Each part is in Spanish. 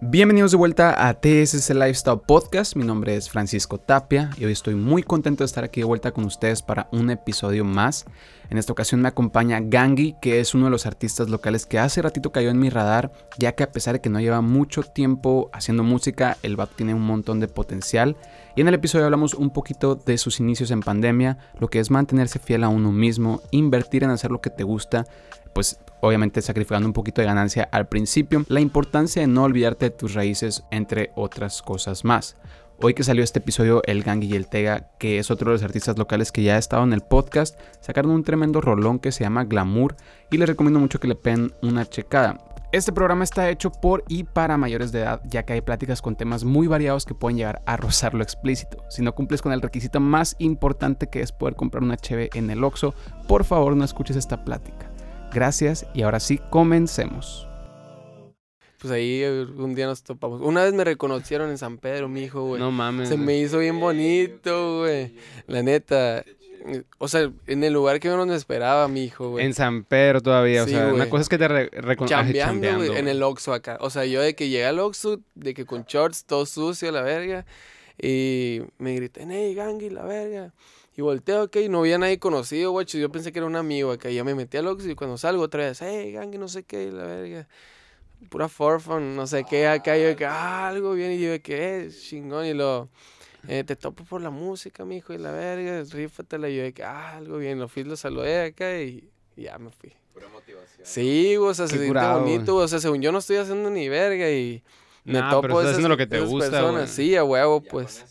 Bienvenidos de vuelta a TSS Lifestyle Podcast. Mi nombre es Francisco Tapia y hoy estoy muy contento de estar aquí de vuelta con ustedes para un episodio más. En esta ocasión me acompaña Gangi, que es uno de los artistas locales que hace ratito cayó en mi radar, ya que a pesar de que no lleva mucho tiempo haciendo música, el vato tiene un montón de potencial. Y en el episodio hablamos un poquito de sus inicios en pandemia, lo que es mantenerse fiel a uno mismo, invertir en hacer lo que te gusta, pues obviamente sacrificando un poquito de ganancia al principio, la importancia de no olvidarte de tus raíces, entre otras cosas más. Hoy que salió este episodio, el Gangi y el Tega, que es otro de los artistas locales que ya ha estado en el podcast, sacaron un tremendo rolón que se llama Glamour y les recomiendo mucho que le peguen una checada. Este programa está hecho por y para mayores de edad, ya que hay pláticas con temas muy variados que pueden llegar a rozar lo explícito. Si no cumples con el requisito más importante que es poder comprar una cheve en el Oxxo, por favor no escuches esta plática. Gracias y ahora sí, comencemos. Pues ahí eh, un día nos topamos. Una vez me reconocieron en San Pedro, mi hijo, güey. No mames. Se me hizo bien bonito, güey. La neta. O sea, en el lugar que menos me esperaba, mi hijo, güey. En San Pedro todavía, Sí, o sea, una güey. cosa es que te güey, en el Oxxo acá. O sea, yo de que llegué al Oxxo, de que con shorts, todo sucio, la verga. Y me grité, hey, Gangi, la verga. Y volteo, ok, no había nadie conocido, güey. Yo pensé que era un amigo acá. Ya me metí al Oxxo y cuando salgo otra vez, hey, Gangi, no sé qué, la verga. Pura forfan, no sé qué acá. Yo de que, ah, algo bien. Y yo de que, eh, chingón. Y lo, eh, te topo por la música, mijo, y la verga, rífatela. Y yo de que, ah, algo bien. Lo fui, lo saludé acá y, y ya me fui. Sí, güey, o sea, Qué se siente curado, bonito, güey, o sea, según yo no estoy haciendo ni verga y me Nah, topo pero estás esas, haciendo lo que te esas gusta, personas. güey. Sí, a huevo, pues.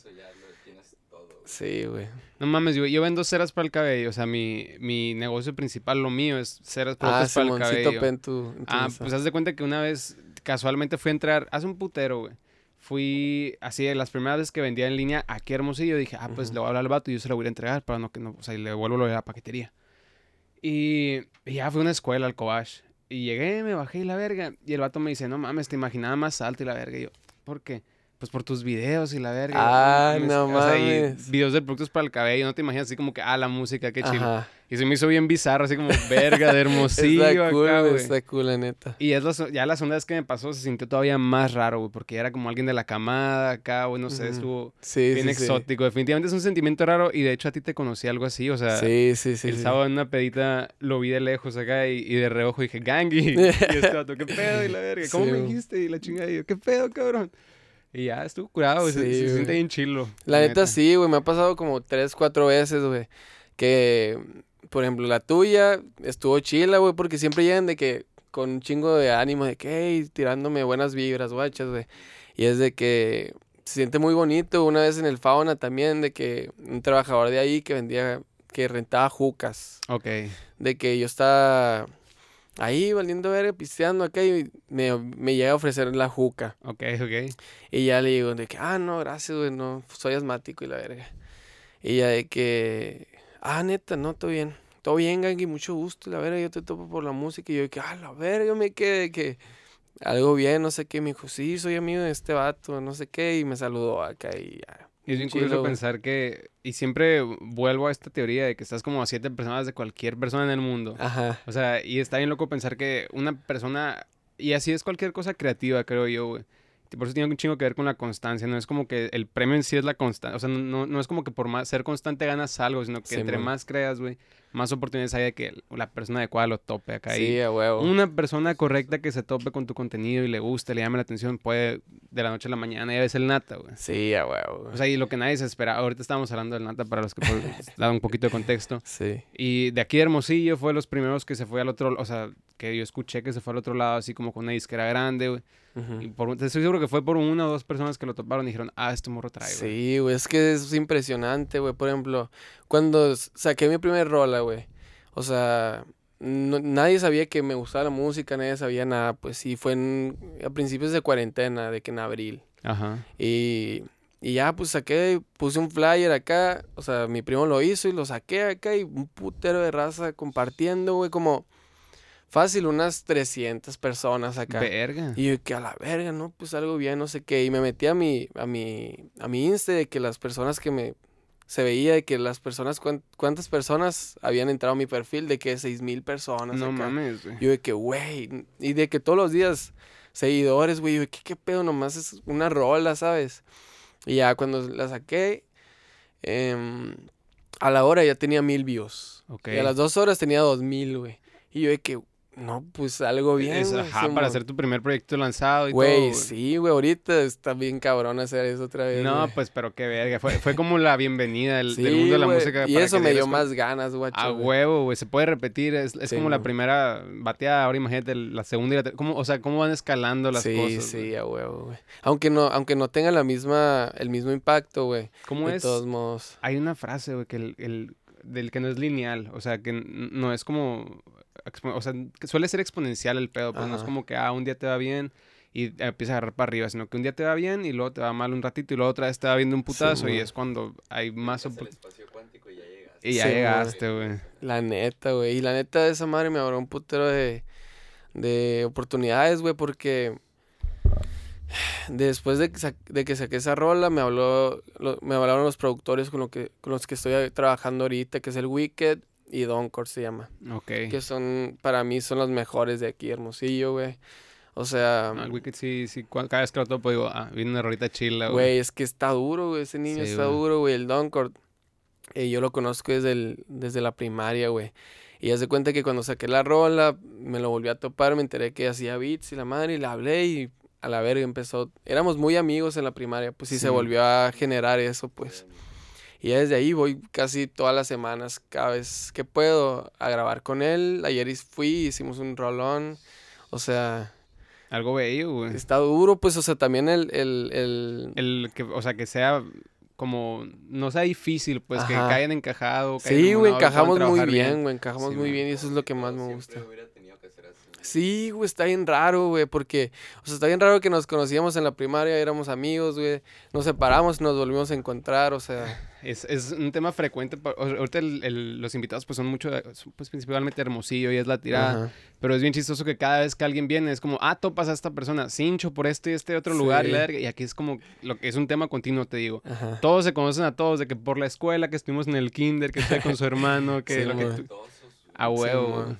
Sí, güey. No mames, yo, yo vendo ceras para el cabello, o sea, mi, mi negocio principal, lo mío, es ceras Ah, para el cabello. Pen, tu, en tu Ah, pues haz de cuenta que una vez casualmente fui a entrar, hace un putero, güey. Fui así las primeras veces que vendía en línea aquí a Hermosillo, dije, ah, pues Ujú. le voy a hablar al vato y yo se lo voy a entregar para no que no, o sea, y le devuelvo lo de la paquetería. Y, y ya fui a una escuela al Cobach. Y llegué, me bajé y la verga. Y el vato me dice, no mames, te imaginaba más alto y la verga. Y yo, ¿por qué? Pues por tus videos y la verga. Ah, no o sea, y mames. videos de productos para el cabello, no te imaginas así como que, ah, la música, qué chido. Ajá. Y se me hizo bien bizarro, así como verga de hermosillo Está cool, acá, está cool, la neta. Y es la ya la segunda vez que me pasó se sintió todavía más raro, güey, porque era como alguien de la camada acá, güey, no sé, estuvo Sí, bien sí, sí. exótico. Definitivamente es un sentimiento raro y de hecho a ti te conocí algo así, o sea, Sí, sí, sí. el sábado en una pedita lo vi de lejos acá y, y de reojo dije, Gangi. y este ¿qué pedo? Y la verga, ¿cómo me dijiste? Y la chingada, y yo, ¿qué pedo, cabrón? Y ya, estuvo curado, güey, se, Sí, se siente bien chilo. La neta sí, güey, me ha pasado como tres, cuatro veces, güey. Que, por ejemplo, la tuya estuvo chila, güey, porque siempre llegan de que con un chingo de ánimo, de que, hey, tirándome buenas vibras, guachas, güey. Y es de que se siente muy bonito. Una vez en el Fauna también, de que un trabajador de ahí que vendía, que rentaba jucas. Ok. De que yo estaba ahí valiendo verga, pisteando acá y me, me llega a ofrecer la juca. Ok, ok. Y ya le digo de que, ah, no, gracias, güey, no, soy asmático y la verga. Y ya de que, ah, neta, no, todo bien. Todo bien, Gangi, mucho gusto, y la verga, yo te topo por la música. Y yo que, ah, la verga, yo me quedé que, algo bien, no sé qué. Me dijo, sí, soy amigo de este vato, no sé qué. Y me saludó acá y ya. Y es bien Chilo, curioso pensar que, y siempre vuelvo a esta teoría de que estás como a siete personas de cualquier persona en el mundo. Ajá. O sea, y está bien loco pensar que una persona, y así es cualquier cosa creativa, creo yo, güey. Por eso tiene un chingo que ver con la constancia, no es como que el premio en sí es la constancia, o sea, no, no, es como que por más ser constante ganas algo, sino que entre más creas, güey, más oportunidades hay de que la persona adecuada lo tope acá. Sí, a huevo. una persona correcta que se tope con tu contenido y le guste, le llame la atención, puede de la noche a la mañana ya ves el nata, güey. Sí, a huevo. güey. O sea, y lo que nadie se espera. Ahorita estábamos hablando del Nata para los que por dar un poquito de contexto. sí. Y de aquí de Hermosillo fue de los primeros que se fue al otro, o sea, que yo escuché que se fue al otro lado, así como con una disquera grande, güey. Ujú. Y por, estoy seguro que fue por una o dos personas que lo toparon y dijeron, ah, este morro trae, güey. Sí, güey, es que es impresionante, güey. Por ejemplo, cuando saqué mi primer rola, güey. O sea, no- nadie sabía que me gustaba la música, nadie sabía nada. Pues sí, fue en- a principios de cuarentena, de que en abril. Ajá. Y, y ya, pues saqué, puse un flyer acá. O sea, mi primo lo hizo y lo saqué acá y un putero de raza compartiendo, güey, como fácil, unas 300 personas acá. Verga. Y yo que a la verga, ¿no? Pues algo bien, no sé qué. Y me metí a mi, a mi, a mi Insta de que las personas que me... Se veía de que las personas, cuán- cuántas personas habían entrado a mi perfil, de que seis mil personas. No acá. mames, güey. Yo de que, güey, y de que todos los días seguidores, güey. Yo, ¿qué, ¿qué pedo? Nomás es una rola, ¿sabes? Y ya cuando la saqué, em, a la hora ya tenía mil views. Y a las dos horas tenía dos mil, güey. Y yo de que, no, pues algo bien. Es, güey, ajá, para hacer tu primer proyecto lanzado y todo. Güey, sí, güey, ahorita está bien cabrón hacer eso otra vez. No, pues, pero qué verga. Fue, fue como la bienvenida del, del Sí, mundo de la música. Y para eso me dio más ganas, güey. A huevo, güey. Se puede repetir. Es, es Sí, como la primera bateada. Ahora imagínate la segunda y la ter- ¿Cómo, O sea, cómo van escalando las sí, cosas. sí, güey? a huevo, güey. Aunque no, aunque no tenga la misma, el mismo impacto, güey. ¿Cómo De es? todos modos. Hay una frase, güey, que el, el- del que no es lineal. O sea, que no es como. O sea, suele ser exponencial el pedo. Pues no es como que, ah, un día te va bien y empieza a agarrar para arriba, sino que un día te va bien y luego te va mal un ratito y luego otra vez te va viendo un putazo y es cuando hay más Es el oportunidades. espacio cuántico y ya llegaste. Y ya Sí, llegaste, güey. La neta, güey. Y la neta, esa madre me abrió un putero de, de oportunidades, güey, porque después de que, sa- de que saqué esa rola, me habló, lo- me hablaron los productores con, lo que, con los que estoy trabajando ahorita, que es el Wicked y Doncor se llama. Ok. Que son, para mí, son los mejores de aquí, Hermosillo, güey. O sea, el Wicked sí, sí. Cada vez que lo topo digo, ah, viene una rolita chila, güey. güey, es que está duro, güey. Ese niño Sí, está güey. duro, güey. El Doncor, eh, yo lo conozco desde, el, desde la primaria, güey. Y ya se cuenta que cuando saqué la rola, me lo volví a topar, me enteré que hacía beats y la madre, y le hablé y a la verga empezó. Éramos muy amigos en la primaria, pues sí, Sí. se volvió a generar eso, pues. Y desde ahí voy casi todas las semanas, cada vez que puedo, a grabar con él. Ayer fui, hicimos un rolón. O sea, Algo bello, güey. está duro, pues, o sea, también el... el, el... El que, o sea, que sea como, no sea difícil, pues que hayan encajado. Sí, güey, encajamos muy bien, güey, encajamos Sí, muy bien y eso es lo que más me gusta. Hubiera tenido que ser así. Sí, güey, está bien raro, güey, porque, o sea, está bien raro que nos conocíamos en la primaria, éramos amigos, güey, nos separamos y nos volvimos a encontrar, o sea, Es, es un tema frecuente. Ahorita el- el- los invitados pues son mucho, pues principalmente Hermosillo y es la tirada. ajá. Pero es bien chistoso que cada vez que alguien viene es como, ah, topas a esta persona, cincho por este y este otro lugar y la Sí. verga. Y aquí es como, lo que es un tema continuo, te digo. Ajá. Todos se conocen a todos, de que por la escuela, que estuvimos en el kinder, que estoy con su hermano, que Sí, lo que tú- A huevo, man.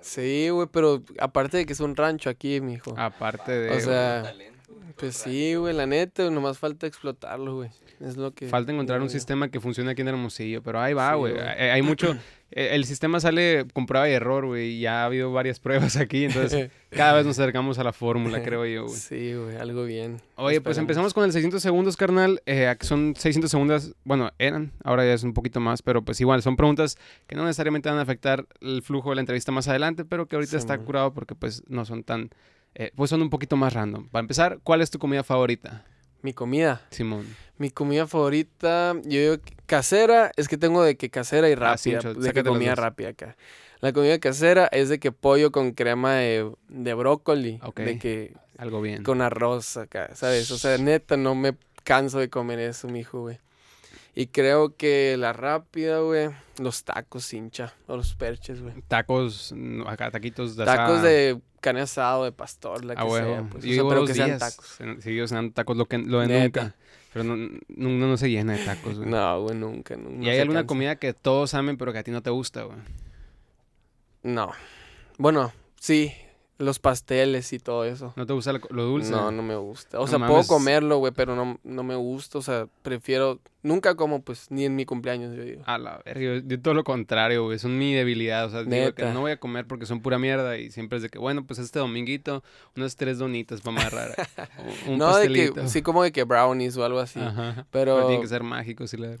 Sí, güey, pero aparte de que es un rancho aquí, mijo. Aparte de... O sea, talento. Pues sí, güey, la neta, nomás falta explotarlo, güey. Es lo que... Falta encontrar un sistema que funcione aquí en Hermosillo, pero ahí va, güey. hay, hay mucho... eh, El sistema sale con prueba y error, güey. y Ya ha habido varias pruebas aquí, entonces cada vez nos acercamos a la fórmula, creo yo, güey. Sí, güey, algo bien. Oye, pues empezamos con el 600 segundos, carnal. Eh, son 600 segundos, bueno, eran, ahora ya es un poquito más, pero pues igual, son preguntas que no necesariamente van a afectar el flujo de la entrevista más adelante, pero que ahorita está curado porque pues no son tan, eh, pues son un poquito más random. Para empezar, ¿cuál es tu comida favorita, Mi comida. Simón? Mi comida favorita, yo digo casera, es que tengo de que casera y rápida, Cincho, de que comida rápida acá. La comida casera es de que pollo con crema de, de brócoli, Ok. de que Algo bien. con arroz acá, ¿sabes? O sea, neta, no me canso de comer eso, mijo, güey. Y creo que la rápida, güey, los tacos hincha, o los perches, güey. Tacos, mm, acá taquitos de Tacos asada. de carne asado, de pastor, la que A huevo. sea, pues. O Yo sea, pero que sean días tacos. en- Seguido cenando tacos, lo, que, lo de Neta. nunca. Pero no, no, no se llena de tacos, güey. No, güey, nunca, nunca. ¿Y no hay alguna cansa. comida que todos amen pero que a ti no te gusta, güey? No. Bueno, sí, los pasteles y todo eso. ¿No te gusta lo, lo dulce? No, no me gusta. O No sea, puedo comerlo, güey, pero no, no me gusta. O sea, prefiero. Nunca como, pues, ni en mi cumpleaños, yo digo. A la verga, yo, yo todo lo contrario, güey. Son mi debilidad. O sea, digo que no voy a comer porque son pura mierda. Y siempre es de que, bueno, pues este dominguito, unas tres donitas para amarrar. un no, de que. Sí, como de que brownies o algo así. Ajá. Pero. Pero tienen que ser mágicos y la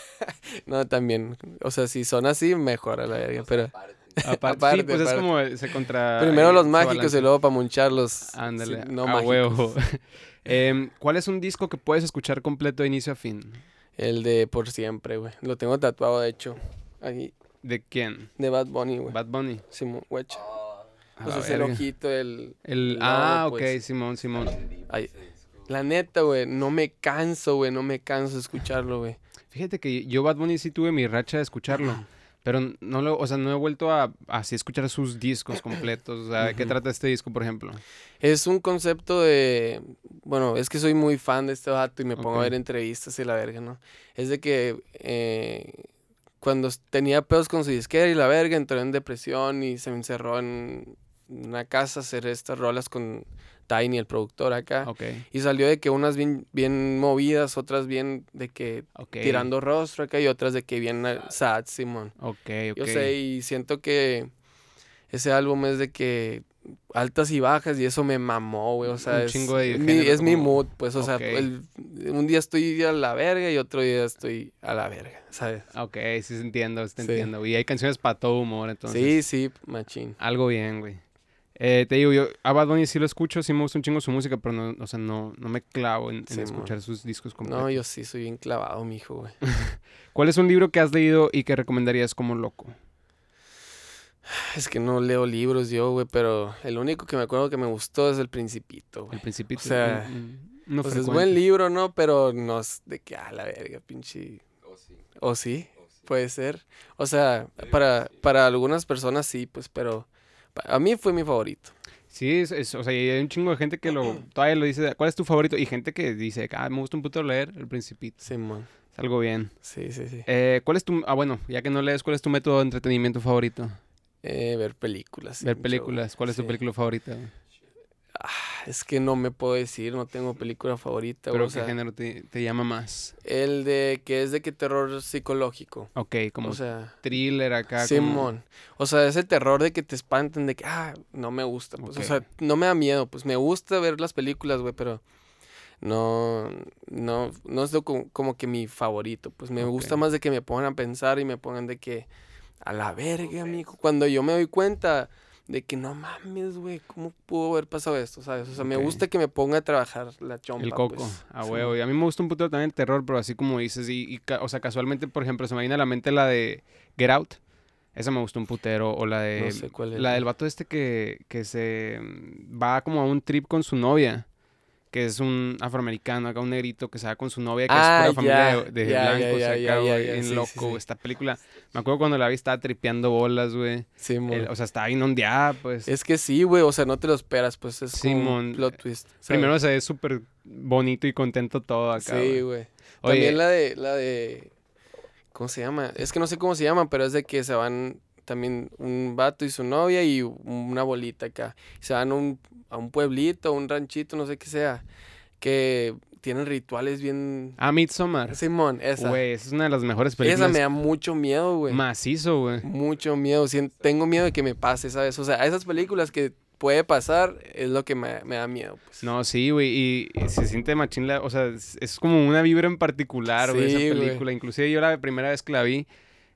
No, también. O sea, si son así, mejor a la verga. Pero. Aparte. Aparte, Aparte, sí, pues es como el- se contra... Primero los mágicos y luego para muncharlos. Ándale, sí, no a huevo. Em, ¿Cuál es un disco que puedes escuchar completo de inicio a fin? El de por siempre, güey. Lo tengo tatuado, de hecho. Aquí. ¿De quién? De Bad Bunny, güey. Bad Bunny. Simón, güey. Ah, Pues es el ojito, el. Ah, ok, pues. Simón, Simón. Ay, La neta, güey, no me canso, güey, no me canso de escucharlo, güey. Fíjate que yo Bad Bunny sí tuve mi racha de escucharlo. Pero no lo, o sea, no he vuelto a así escuchar sus discos completos. O sea, ¿de qué trata este disco, por ejemplo? Es un concepto de. Bueno, es que soy muy fan de este vato y me pongo a ver entrevistas y la verga, ¿no? Es de que eh, cuando tenía pedos con su disquera y la verga entró en depresión y se me encerró en. Una casa hacer estas rolas con Tiny, el productor acá. Ok, Y salió de que unas bien, bien movidas, otras bien de que tirando rostro acá y otras de que bien sad, Simón. Ok, ok. Yo sé, y siento que ese álbum es de que altas y bajas y eso me mamó, güey. O sea, Un es, chingo de mi, es mi mood, pues, o sea, el- un día estoy a la verga y otro día estoy a la verga, ¿sabes? Ok, sí, sí entiendo, sí te Sí. entiendo. Y hay canciones para todo humor, entonces. sí, sí, machín. Algo bien, güey. Eh, te digo, yo a Bad Bunny sí lo escucho, sí me gusta un chingo su música, pero no, o sea, no, no me clavo en, escuchar sus discos completos. No, yo sí soy bien clavado, mijo, güey. ¿Cuál es un libro que has leído y que recomendarías como loco? Es que no leo libros yo, güey, pero el único que me acuerdo que me gustó es El Principito, El güey. Principito. O sea, mm, no Pues es buen libro, ¿no? Pero no es de que, a la verga, pinche... Oh, sí. ¿O sí? Oh, sí. Puede ser. O sea, para, para algunas personas sí, pues, pero a mí fue mi favorito. Sí, es, es- o sea, hay un chingo de gente que lo todavía lo dice, ¿cuál es tu favorito? Y gente que dice, ah, me gusta un puto leer El Principito. Simón. Es algo bien. Sí, sí, sí. Eh, ¿Cuál es tu, ah, bueno, ya que no lees, ¿cuál es tu método de entretenimiento favorito? Eh, ver películas. Ver películas. ¿Cuál es tu Sí. película favorita? Ah, es que no me puedo decir, no tengo película favorita. Pero o ¿qué sea, género te, te llama más? el de que es de que terror psicológico. Ok, como O sea, thriller acá. como- Simón. O sea, ese terror de que te espanten, de que, ah, no me gusta. Pues. O sea, no me da miedo. Pues me gusta ver las películas, güey, pero no, no, no es lo como, como que mi favorito. Pues me gusta más de que me pongan a pensar y me pongan de que, a la verga, amigo. Cuando yo me doy cuenta de que no mames, güey, ¿cómo pudo haber pasado esto? ¿Sabes? O sea, me gusta que me ponga a trabajar la chompa. El coco, pues. a Sí. huevo. Y a mí me gusta un puto también el terror, pero así como dices, y, y o sea, casualmente, por ejemplo, se me viene a la mente la de Get Out. Esa me gustó un putero. O la de. No sé cuál es, La del vato este que, que se va como a un trip con su novia. Que es un afroamericano, acá un negrito que se va con su novia, que Ah, es pura familia ya, de, de ya, blancos acá, güey, sí, sí, loco. sí. Esta película, me acuerdo cuando la vi estaba tripeando bolas, güey. Simón. O sea, estaba bien ondeada, pues. Es que sí, güey, o sea, no te lo esperas, pues es Simón, un plot twist. ¿sabes? Primero se ve súper bonito y contento todo acá. Sí, güey. También la de, la de, ¿cómo se llama? Es que no sé cómo se llama, pero es de que se van también un vato y su novia y una bolita acá. Se van a un, a un pueblito, un ranchito, no sé qué sea, que tienen rituales bien... Ah, Midsommar. Simón, esa. Güey, esa es una de las mejores películas. Esa me da mucho miedo, güey. Macizo, güey. Mucho miedo. tengo miedo de que me pase, ¿sabes? O sea, esas películas que puede pasar es lo que me, me da miedo, pues. No, sí, güey. Y, y se siente machín la... O sea, es, es como una vibra en particular, güey, Sí, esa película. Inclusive yo la primera vez que la vi,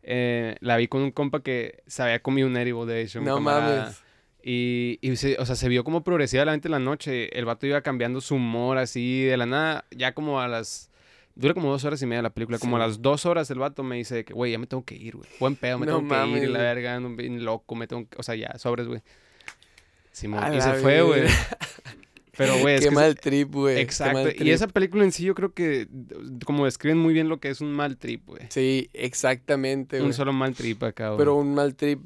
eh, la vi con un compa que se había comido un edible, de hecho. No mames. Y, y se, o sea, se vio como progresivamente la noche. El vato iba cambiando su humor así de la nada. Ya como a las... Dura como dos horas y media la película. Como a las dos horas el vato me dice que, güey, ya me tengo que ir, güey. Buen pedo, me No tengo que ir. la verga, bien loco, me tengo que... O sea, ya, sobres, güey. Simón. A Y se fue, güey. Pero, güey, Qué que... mal trip, güey. Exacto. Y esa película en sí yo creo que como describen muy bien lo que es un mal trip, güey. Sí, exactamente, Un güey. solo mal trip acá, güey. Pero un mal trip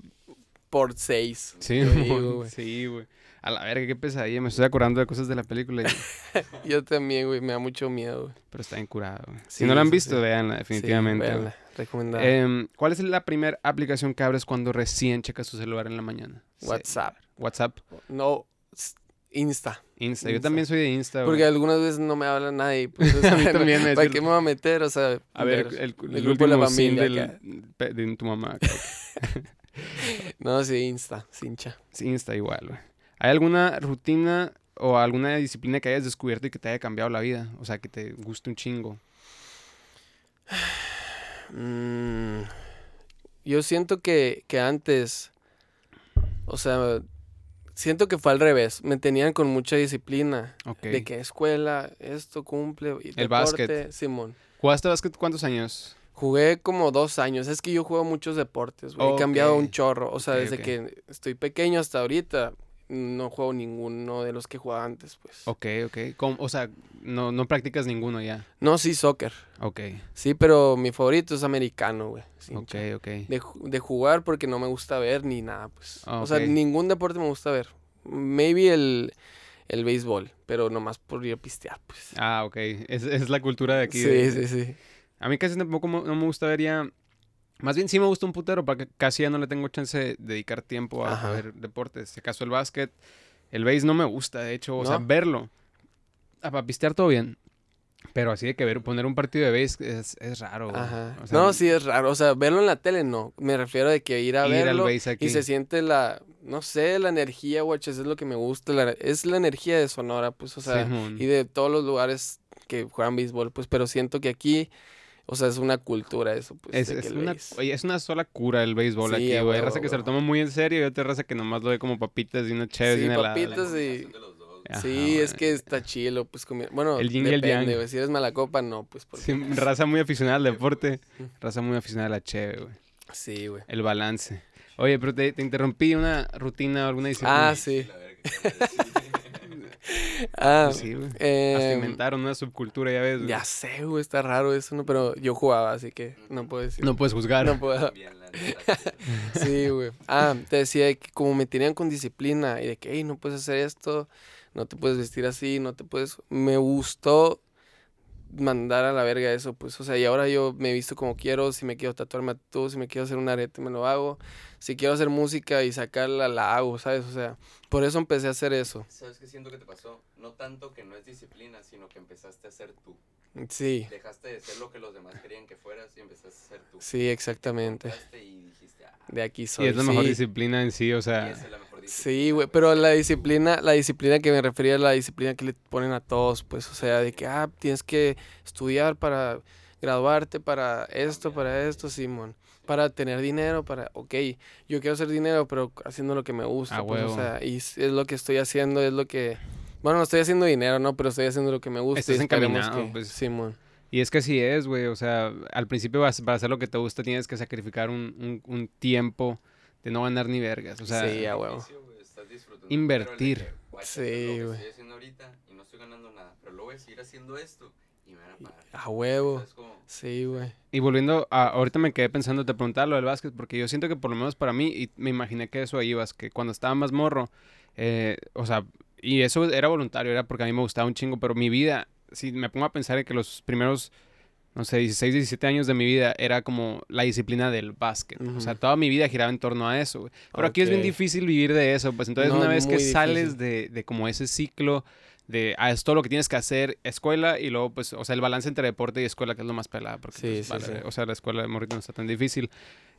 por seis. Sí, güey. Sí, güey. A la verga, qué pesadilla. Me estoy acordando de cosas de la película, y- Yo también, güey, me da mucho miedo, güey. pero está bien curado, güey. Si no la han visto, sí. véanla, definitivamente. Sí, véanla, recomendada. Em, ¿Cuál es la primera aplicación que abres cuando recién checas tu celular en la mañana? WhatsApp. WhatsApp, No, Insta. Insta. Yo Insta. también soy de Insta, Porque güey. algunas veces no me habla nadie. Pues, A mí también, es ¿Para qué me voy a meter? O sea, A ver, ver, el, el el grupo de la familia del, de tu mamá. No, sí, Insta, cincha. Sí, Insta igual, güey. ¿Hay alguna rutina o alguna disciplina que hayas descubierto y que te haya cambiado la vida? O sea, que te guste un chingo. Mm, yo siento que, que antes, o sea, siento que fue al revés. Me tenían con mucha disciplina. Ok. De que escuela, esto cumple. y El deporte, básquet. Simón. ¿Jugaste básquet cuántos años? Jugué como dos años. Es que yo juego muchos deportes, güey. He cambiado un chorro. O sea, desde que estoy pequeño hasta ahorita, no juego ninguno de los que jugaba antes, pues. Ok, ok. ¿Cómo? O sea, no, no practicas ninguno ya. No, sí, soccer. Ok, Sí, pero mi favorito es americano, güey. Ok, ok. de, de jugar porque no me gusta ver ni nada, pues. Ah, O sea, ningún deporte me gusta ver. Maybe el, el béisbol, pero nomás por ir a pistear, pues. Ah, ok. Es, es la cultura de aquí. sí, de- sí, sí. A mí casi tampoco no me gusta ver ya... Más bien sí me gusta un putero, porque casi ya no le tengo chance de dedicar tiempo a, a ver deportes. En este caso el básquet. El base no me gusta, de hecho. O sea, verlo. A para pistear todo bien. Pero así de que ver, poner un partido de base es, es raro. güey. Ajá. O sea, no, sí es raro. O sea, verlo en la tele no. Me refiero de que ir a Ir al verlo base aquí. y se siente la, no sé, la energía, guaches, es lo que me gusta. la- es la energía de Sonora, pues, o sea, y de todos los lugares que juegan béisbol, pues, pero siento que aquí, o sea, es una cultura eso, pues, Es, que una, oye, es una sola cura el béisbol Sí, aquí, güey. Hay raza que se lo toma muy en serio y otra raza que nomás lo ve como papitas y una chévere Sí, y una papitas. La. Ajá, sí, es que está chilo, pues, comi- bueno, El yin y el yang. si eres mala copa, no, pues, porque... Sí, raza muy aficionada al deporte. Raza muy aficionada a la chévere, güey. Sí, güey. El balance. Oye, pero te, te interrumpí una rutina o alguna disciplina. Ah, sí. La verga, ¿qué te parece? Ah, Pues sí, güey. Hasta eh, inventaron una subcultura, ya ves. güey. ya sé, güey, está raro eso, ¿no? Pero yo jugaba, así que no puedo decir. No puedes juzgar. No puedo. Sí, güey. Ah, te decía que como me tenían con disciplina y de que, hey, no puedes hacer esto, no te puedes vestir así, no te puedes... Me gustó mandar a la verga eso, pues, o sea, y ahora yo me visto como quiero, si me quiero tatuar, me si me quiero hacer un arete, me lo hago, si quiero hacer música y sacarla, la hago, ¿sabes? O sea, por eso empecé a hacer eso. ¿Sabes qué siento que te pasó? No tanto que no es disciplina, sino que empezaste a ser tú. Sí, Dejaste de ser lo que los demás querían que fueras y empezaste a ser tú. sí, exactamente. Y dijiste, ah, De aquí Y soy. es la mejor sí. disciplina en sí, o y sea. esa es la mejor disciplina. Sí, güey, pero la disciplina, la disciplina que me refería es la disciplina que le ponen a todos, pues, o sea, de que, ah, tienes que estudiar para graduarte, para esto, para esto, Simón, para tener dinero, para, ok, yo quiero hacer dinero, pero haciendo lo que me gusta, A pues, o sea, y es lo que estoy haciendo, es lo que, bueno, no estoy haciendo dinero, ¿no? Pero estoy haciendo lo que me gusta. Estás y encaminado, que- pues. Simón. Y es que así es, güey. O sea, al principio vas- para hacer lo que te gusta tienes que sacrificar un, un- un tiempo de no ganar ni vergas. O sea, Sí, a huevo. Invertir. Sí, güey. estoy haciendo ahorita y no estoy ganando nada, pero voy a seguir haciendo esto y me van a pagar. A huevo. Sí, güey. Y volviendo a, ahorita me quedé pensando, te preguntaba lo del básquet, porque yo siento que por lo menos para mí, y me imaginé que eso ibas, que cuando estaba más morro, eh, o sea, y eso era voluntario, era porque a mí me gustaba un chingo, pero mi vida, si me pongo a pensar en que los primeros, no sé, 16, 17 años de mi vida era como la disciplina del básquet. O sea, toda mi vida giraba en torno a eso, güey. Pero aquí es bien difícil vivir de eso, pues entonces No, una vez que sales de, de como ese ciclo de, ah, es todo lo que tienes que hacer, escuela y luego, pues, o sea, el balance entre deporte y escuela, que es lo más pelada, porque, Sí, pues, sí, vale, sí. o sea, la escuela de morrito no está tan difícil.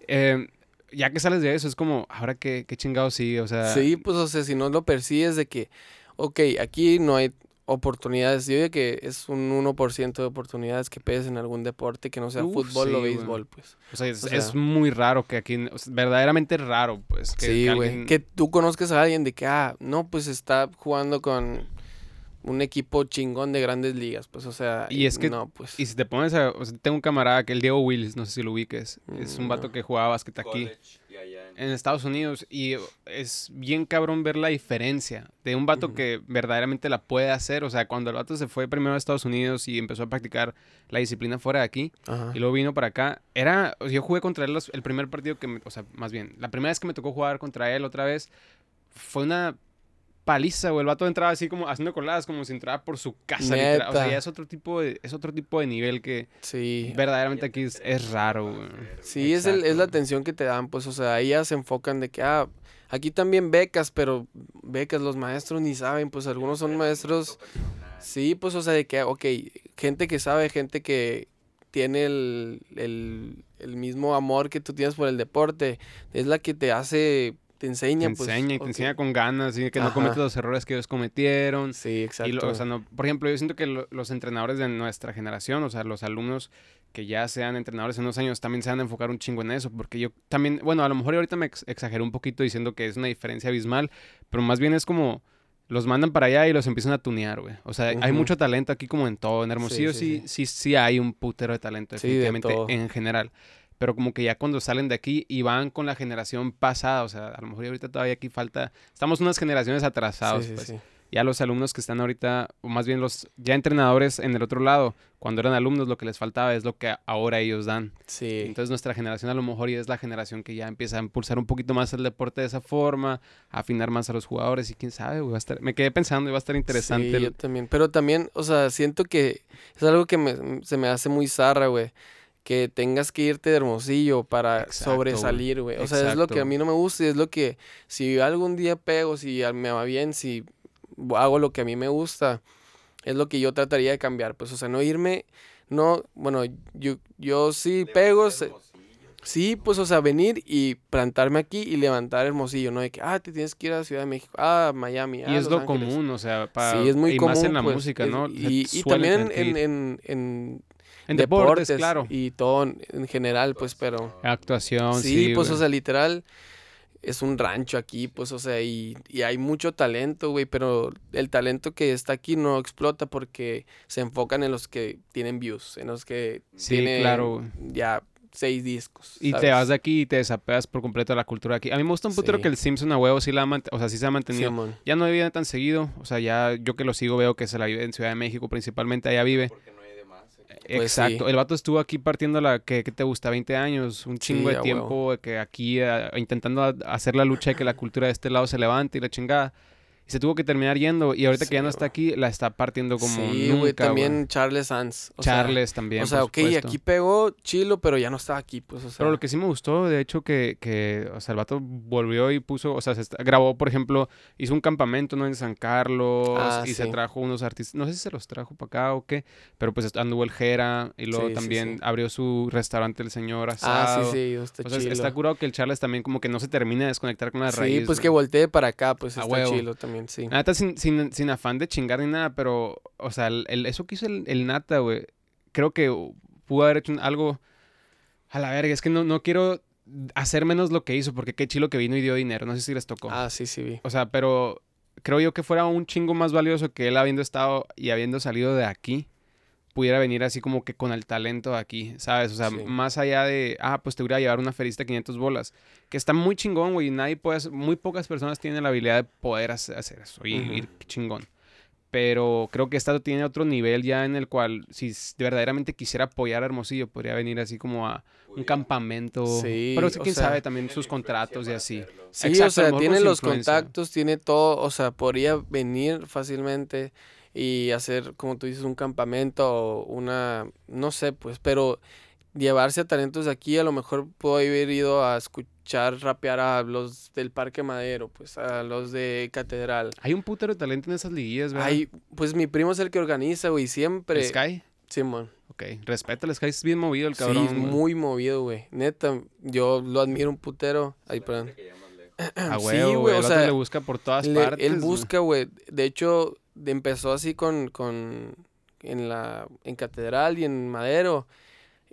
Eh, ya que sales de eso, es como, ahora qué, qué chingados sigue, o sea... Sí, pues, o sea, si no lo persigues de que, ok, aquí no hay oportunidades. Yo digo que es un 1% de oportunidades que pegues en algún deporte que no sea Uf, fútbol sí, o béisbol, pues. O sea, es, o sea- es muy raro que aquí, o sea, verdaderamente raro, pues. Que, sí, que güey. alguien- Que tú conozcas a alguien de que, ah, no, pues está jugando con un equipo chingón de grandes ligas, pues, o sea. Y es que- No, pues. Y si te pones a... O sea, tengo un camarada que el Diego Willis, no sé si lo ubiques. Es un Mm, vato no. que jugaba básquet aquí. en- en Estados Unidos y es bien cabrón ver la diferencia de un vato que verdaderamente la puede hacer. O sea, cuando el vato se fue primero a Estados Unidos y empezó a practicar la disciplina fuera de aquí y luego vino para acá, era, o sea, yo jugué contra él los- el primer partido que, me- o sea, más bien, la primera vez que me tocó jugar contra él otra vez fue una paliza, güey. El vato entraba así como haciendo coladas como si entrara por su casa. O sea, ya es otro tipo de, es otro tipo de nivel que Sí. verdaderamente aquí es, es raro, güey. Sí, es, el, es la atención que te dan, pues, o sea, ahí ya se enfocan de que, ah, aquí también becas, pero becas, los maestros ni saben, pues algunos son maestros, sí, pues, o sea, de que, ok, gente que sabe, gente que tiene el, el, el mismo amor que tú tienes por el deporte, es la que te hace, te enseña, Te pues. enseña y te enseña con ganas y que no cometes los errores que ellos cometieron. Sí, exacto. Y lo- o sea, no, por ejemplo, yo siento que lo- los entrenadores de nuestra generación, o sea, los alumnos que ya sean entrenadores en unos años, también se van a enfocar un chingo en eso, porque yo también, bueno, a lo mejor ahorita me ex- exageré un poquito diciendo que es una diferencia abismal, pero más bien es como los mandan para allá y los empiezan a tunear, güey. O sea, hay mucho talento aquí como en todo. En Hermosillo sí, sí, sí, sí, hay un putero de talento, Sí, de definitivamente, todo. en general. Pero como que ya cuando salen de aquí y van con la generación pasada, o sea, a lo mejor ahorita todavía aquí falta, estamos unas generaciones atrasados, Sí, pues sí. ya los alumnos que están ahorita, o más bien los ya entrenadores en el otro lado, cuando eran alumnos lo que les faltaba es lo que ahora ellos dan. Sí. Entonces nuestra generación a lo mejor ya es la generación que ya empieza a impulsar un poquito más el deporte de esa forma, a afinar más a los jugadores y quién sabe, güey, va a estar, me quedé pensando y va a estar interesante. Sí, el- yo también. Pero también, o sea, siento que es algo que me- se me hace muy zarra, güey. Que tengas que irte de Hermosillo para Exacto, sobresalir, güey. O sea, es lo que a mí no me gusta y es lo que si algún día pego, si me va bien, si hago lo que a mí me gusta, es lo que yo trataría de cambiar, pues, o sea, no irme, no, bueno, yo, yo sí De pego, sí, pues, o sea, venir y plantarme aquí y levantar Hermosillo, ¿no? De que, ah, te tienes que ir a Ciudad de México, ah, Miami, Y ah, es Los lo Ángeles. común, o sea, para, Sí, es muy y común. más en la pues, música, es- ¿no? Y, y también en, en, En deportes, claro. Y todo en, en general, pues, pero... Actuación, Sí, sí, pues, o sea, literal, es un rancho aquí, pues, o sea, y, y hay mucho talento, güey, pero el talento que está aquí no explota porque se enfocan en los que tienen views, en los que Sí, tienen claro, güey. ya seis discos. Y te vas de aquí y te desapegas por completo de la cultura de aquí. A mí me gusta un putero Sí. que el Simpson a huevo sí la o sea, sí se ha mantenido. Simón. Ya no vive tan seguido, o sea, ya yo que lo sigo veo que se la vive en Ciudad de México principalmente, allá vive. Porque no hay de más. aquí. Pues Exacto, sí. el vato estuvo aquí partiendo la que, que te gusta 20 años, un chingo Sí, de tiempo que aquí intentando a- hacer la lucha de que la cultura de este lado se levante y la chingada. Se tuvo que terminar yendo y ahorita que ya no Sí, está aquí la está partiendo como sí, nunca, güey, también. Charles Sanz. o sea, Charles también, O sea, por ok, supuesto. aquí pegó chilo, pero ya no estaba aquí, pues, o sea. Pero lo que sí me gustó, de hecho, que, que o sea, el vato volvió y puso, o sea, se está- grabó, por ejemplo, hizo un campamento, ¿no? En San Carlos Ah, y se sí. trajo unos artistas, no sé si se los trajo para acá o qué, pero pues anduvo el Jera y luego Sí, sí, también sí. abrió su restaurante el señor Ah, asado. sí, sí, está O sea, chilo. está curado que el Charles también como que no se termina de desconectar con la sí, raíz. pues güey. que voltee para acá, pues está chilo también, sí. La neta, sin, sin, sin afán de chingar ni nada, pero, o sea, el, el- eso que hizo el, el Nata, güey, creo que pudo haber hecho algo a la verga. Es que no, no quiero hacer menos lo que hizo, porque qué chilo que vino y dio dinero. No sé si les tocó. Ah, sí, sí, vi. O sea, pero creo yo que fuera un chingo más valioso que él habiendo estado y habiendo salido de aquí, pudiera venir así como que con el talento de aquí, ¿sabes? O sea, Sí. más allá de, ah, pues te voy a llevar una ferista de 500 bolas, que está muy chingón, güey, y nadie puede, hacer- muy pocas personas tienen la habilidad de poder hacer, hacer eso y Ujú. ir chingón. Pero creo que esta tiene otro nivel ya en el cual, si verdaderamente quisiera apoyar a Hermosillo, podría venir así como a un campamento. Sí, pero sí, o quién sea, sabe también sus contratos y así. hacerlo. Sí, Exacto, o sea, tiene los influencia. contactos, tiene todo, o sea, podría venir fácilmente y hacer, como tú dices, un campamento o una, no sé, pues, pero llevarse a talentos de aquí, a lo mejor puedo haber ido a escuchar rapear a los del Parque Madero, pues, a los de Catedral. Hay un putero de talento en esas liguillas, ¿verdad? Ay, pues mi primo es el que organiza, güey, siempre. ¿El Sky? Simón. Ok, respeta el Sky, es bien movido el Sí, cabrón. es güey. muy movido, güey. Neta, yo lo admiro un putero. Se perdón. que Sí, güey, güey. o sea, le busca por todas Le- partes. él busca, güey. De hecho, empezó así con, con en la en Catedral y en Madero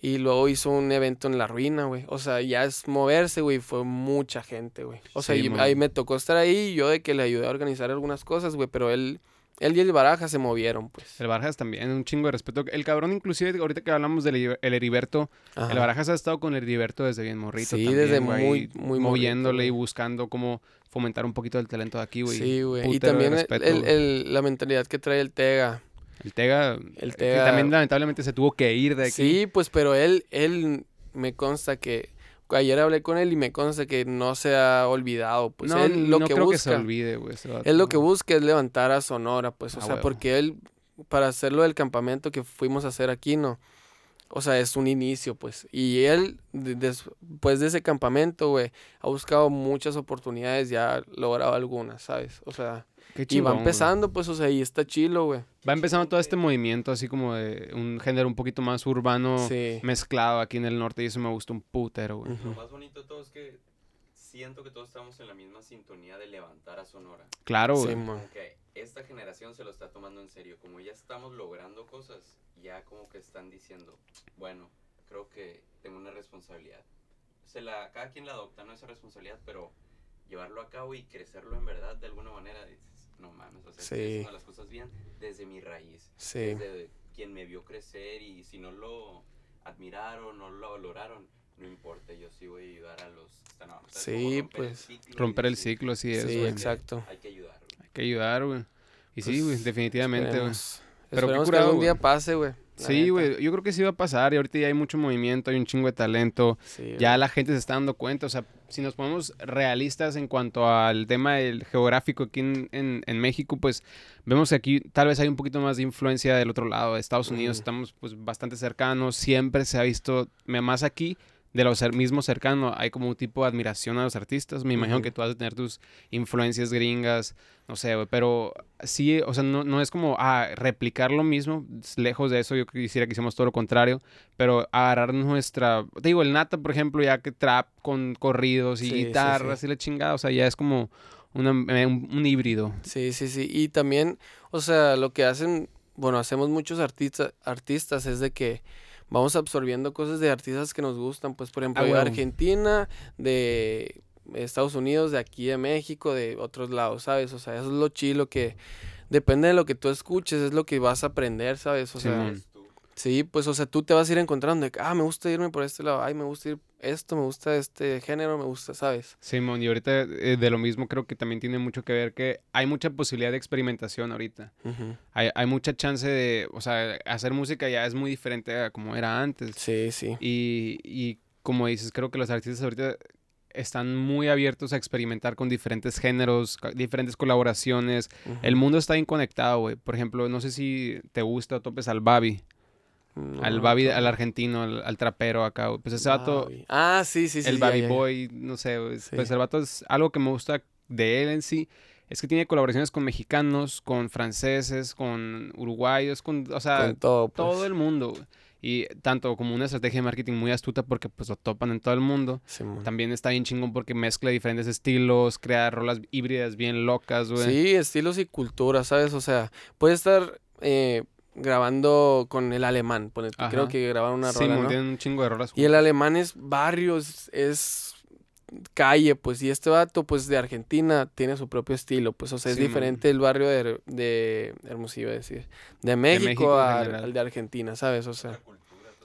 y luego hizo un evento en La Ruina, güey. O sea, ya es moverse, güey, fue mucha gente, güey. O sea, Sí, y ahí me tocó estar ahí y yo de que le ayudé a organizar algunas cosas, güey, pero él él y el Baraja se movieron, pues. El Barajas también, un chingo de respeto. El cabrón, inclusive, ahorita que hablamos del el Heriberto, Ajá. el Barajas ha estado con el Heriberto desde bien morrito. Sí, también, desde güey, muy- muy Moviéndole morrito, y buscando cómo fomentar un poquito del talento de aquí, güey. Sí, güey. Y también el- respeto, el- güey. el- la mentalidad que trae el Tega. El Tega, El que Tega- también lamentablemente se tuvo que ir de aquí. Sí, pues, pero él, él me consta que ayer hablé con él y me consta que no se ha olvidado, pues no, él lo no que creo que se busca, olvide, güey. él lo que busca es levantar a Sonora, pues, o A sea, huevo. porque él para hacerlo del campamento que fuimos a hacer aquí, no. O sea, es un inicio, pues. Y él, de- después de ese campamento, güey, ha buscado muchas oportunidades y ha logrado algunas, ¿sabes? O sea, Qué y chingón, va güey. empezando, pues, o sea, y está chilo, güey. Va empezando todo este movimiento así como de un género un poquito más urbano Sí. mezclado aquí en el norte y eso me gusta un putero, güey. Lo más bonito de todo es que siento que todos estamos en la misma sintonía de levantar a Sonora. Claro, güey. Sí, esta generación se lo está tomando en serio. Como ya estamos logrando cosas, ya como que están diciendo, bueno, creo que tengo una responsabilidad. Se la, cada quien la adopta, no esa responsabilidad, pero llevarlo a cabo y crecerlo en verdad de alguna manera, dices, no mames, o sea, estoy Sí. haciendo las cosas bien desde mi raíz. Sí. Desde quien me vio crecer y si no lo admiraron, no lo valoraron, no importa, yo sí voy a ayudar a los que están. Sí, romper el pues, ciclo y Romper el decir, ciclo, así es, Sí, güey. exacto. Hay que ayudar. güey. Hay que ayudar, güey. Y sí, Pues, güey, definitivamente, güey. Pero esperemos curado, que algún día pase, güey. Sí, güey, yo creo que sí va a pasar y ahorita ya hay mucho movimiento, hay un chingo de talento, Sí, ya la gente se está dando cuenta, o sea, si nos ponemos realistas en cuanto al tema del geográfico aquí en, en- en México, pues vemos que aquí tal vez hay un poquito más de influencia del otro lado, de Estados Unidos, estamos pues bastante cercanos, siempre se ha visto, más aquí, de los mismos cercanos, hay como un tipo de admiración a los artistas, me imagino que tú vas a tener tus influencias gringas, no sé, güey, pero sí, o sea, no, no es como, ah, replicar lo mismo, lejos de eso, yo quisiera que hiciéramos todo lo contrario, pero agarrar nuestra, te digo, el Nata, por ejemplo, ya que trap con corridos y Sí, guitarras sí. y la chingada, o sea, ya es como una- eh, un, un híbrido. Sí, sí, sí. Y también, o sea, lo que hacen, bueno, hacemos muchos artistas, artistas es de que vamos absorbiendo cosas de artistas que nos gustan. Pues, por ejemplo, Ah, de. Argentina, de Estados Unidos, de aquí de México, de otros lados, ¿sabes? O sea, eso es lo chilo que depende de lo que tú escuches, es lo que vas a aprender, ¿sabes? O sea. Sí, pues, o sea, tú te vas a ir encontrando de que, ah, me gusta irme por este lado, ay, me gusta ir esto, me gusta este género, me gusta, ¿sabes? Simón, y ahorita eh, de lo mismo creo que también tiene mucho que ver que hay mucha posibilidad de experimentación ahorita. Hay, hay mucha chance de, o sea, hacer música ya es muy diferente a como era antes. Sí, sí. Y, y como dices, creo que los artistas ahorita están muy abiertos a experimentar con diferentes géneros, diferentes colaboraciones. El mundo está bien conectado, güey. Por ejemplo, no sé si te gusta o topes al Babi, No, al Babi, no. al argentino, al, al trapero acá. Pues ese vato. Ah, sí, sí, sí. el ya, ya. Boy, no sé, Sí. pues el vato es algo que me gusta de él en sí. Es que tiene colaboraciones con mexicanos, con franceses, con uruguayos, con, o sea, Con todo, pues. todo el mundo. Y tanto como una estrategia de marketing muy astuta porque pues lo topan en todo el mundo. También está bien chingón porque mezcla diferentes estilos, crea rolas híbridas bien locas, güey. Sí, estilos y culturas, ¿sabes? O sea, puede estar eh, grabando con el alemán. ponete, Creo que grabaron una Sí, rola, ¿no? tienen un chingo de rolas. Y el alemán es barrio, es, es calle, pues. Y este vato, pues, de Argentina tiene su propio estilo. Pues, o sea, es Sí, man. diferente el barrio de, de Hermosillo, decir. De México, México en al, de Argentina, ¿sabes? O sea.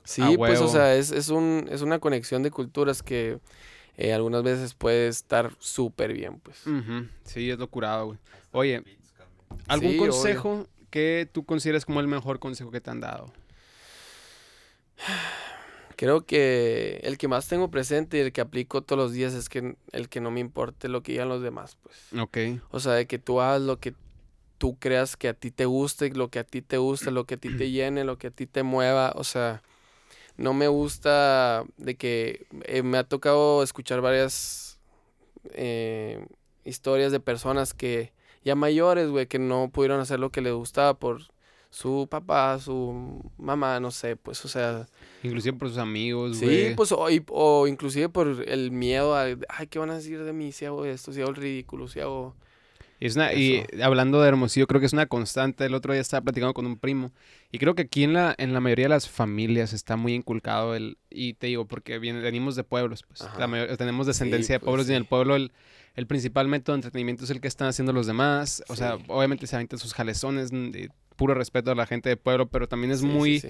Sí, pues, o sea, es, es, un, es una conexión de culturas que eh, algunas veces puede estar súper bien, pues. Sí, es lo curado, güey. Oye. ¿Algún Sí, obvio. Que tú consideres como el mejor consejo que te han dado? Creo que el que más tengo presente y el que aplico todos los días es que el que no me importe lo que digan los demás, pues. Ok. O sea, de que tú hagas lo que tú creas que a ti te guste, lo que a ti te gusta, lo que a ti te llene, lo que a ti te mueva. O sea, no me gusta de que eh, me ha tocado escuchar varias eh, historias de personas que ya mayores, güey, que no pudieron hacer lo que les gustaba por su papá, su mamá, no sé, pues, o sea, Inclusive por sus amigos, Sí, güey. pues, o, y- o inclusive por el miedo a, ay, ¿qué van a decir de mí si hago esto, si hago el ridículo, si hago... Y, es una, y hablando de Hermosillo, creo que es una constante. El otro día estaba platicando con un primo. Y creo que aquí en la, en la mayoría de las familias está muy inculcado el... Y te digo, porque venimos de pueblos, pues. Ajá. La mayor- tenemos descendencia de pues, pueblos y en el pueblo el, el principal método de entretenimiento es el que están haciendo los demás. O sea, obviamente se aventan sus jalezones mm, de puro respeto a la gente de pueblo, pero también es sí, muy...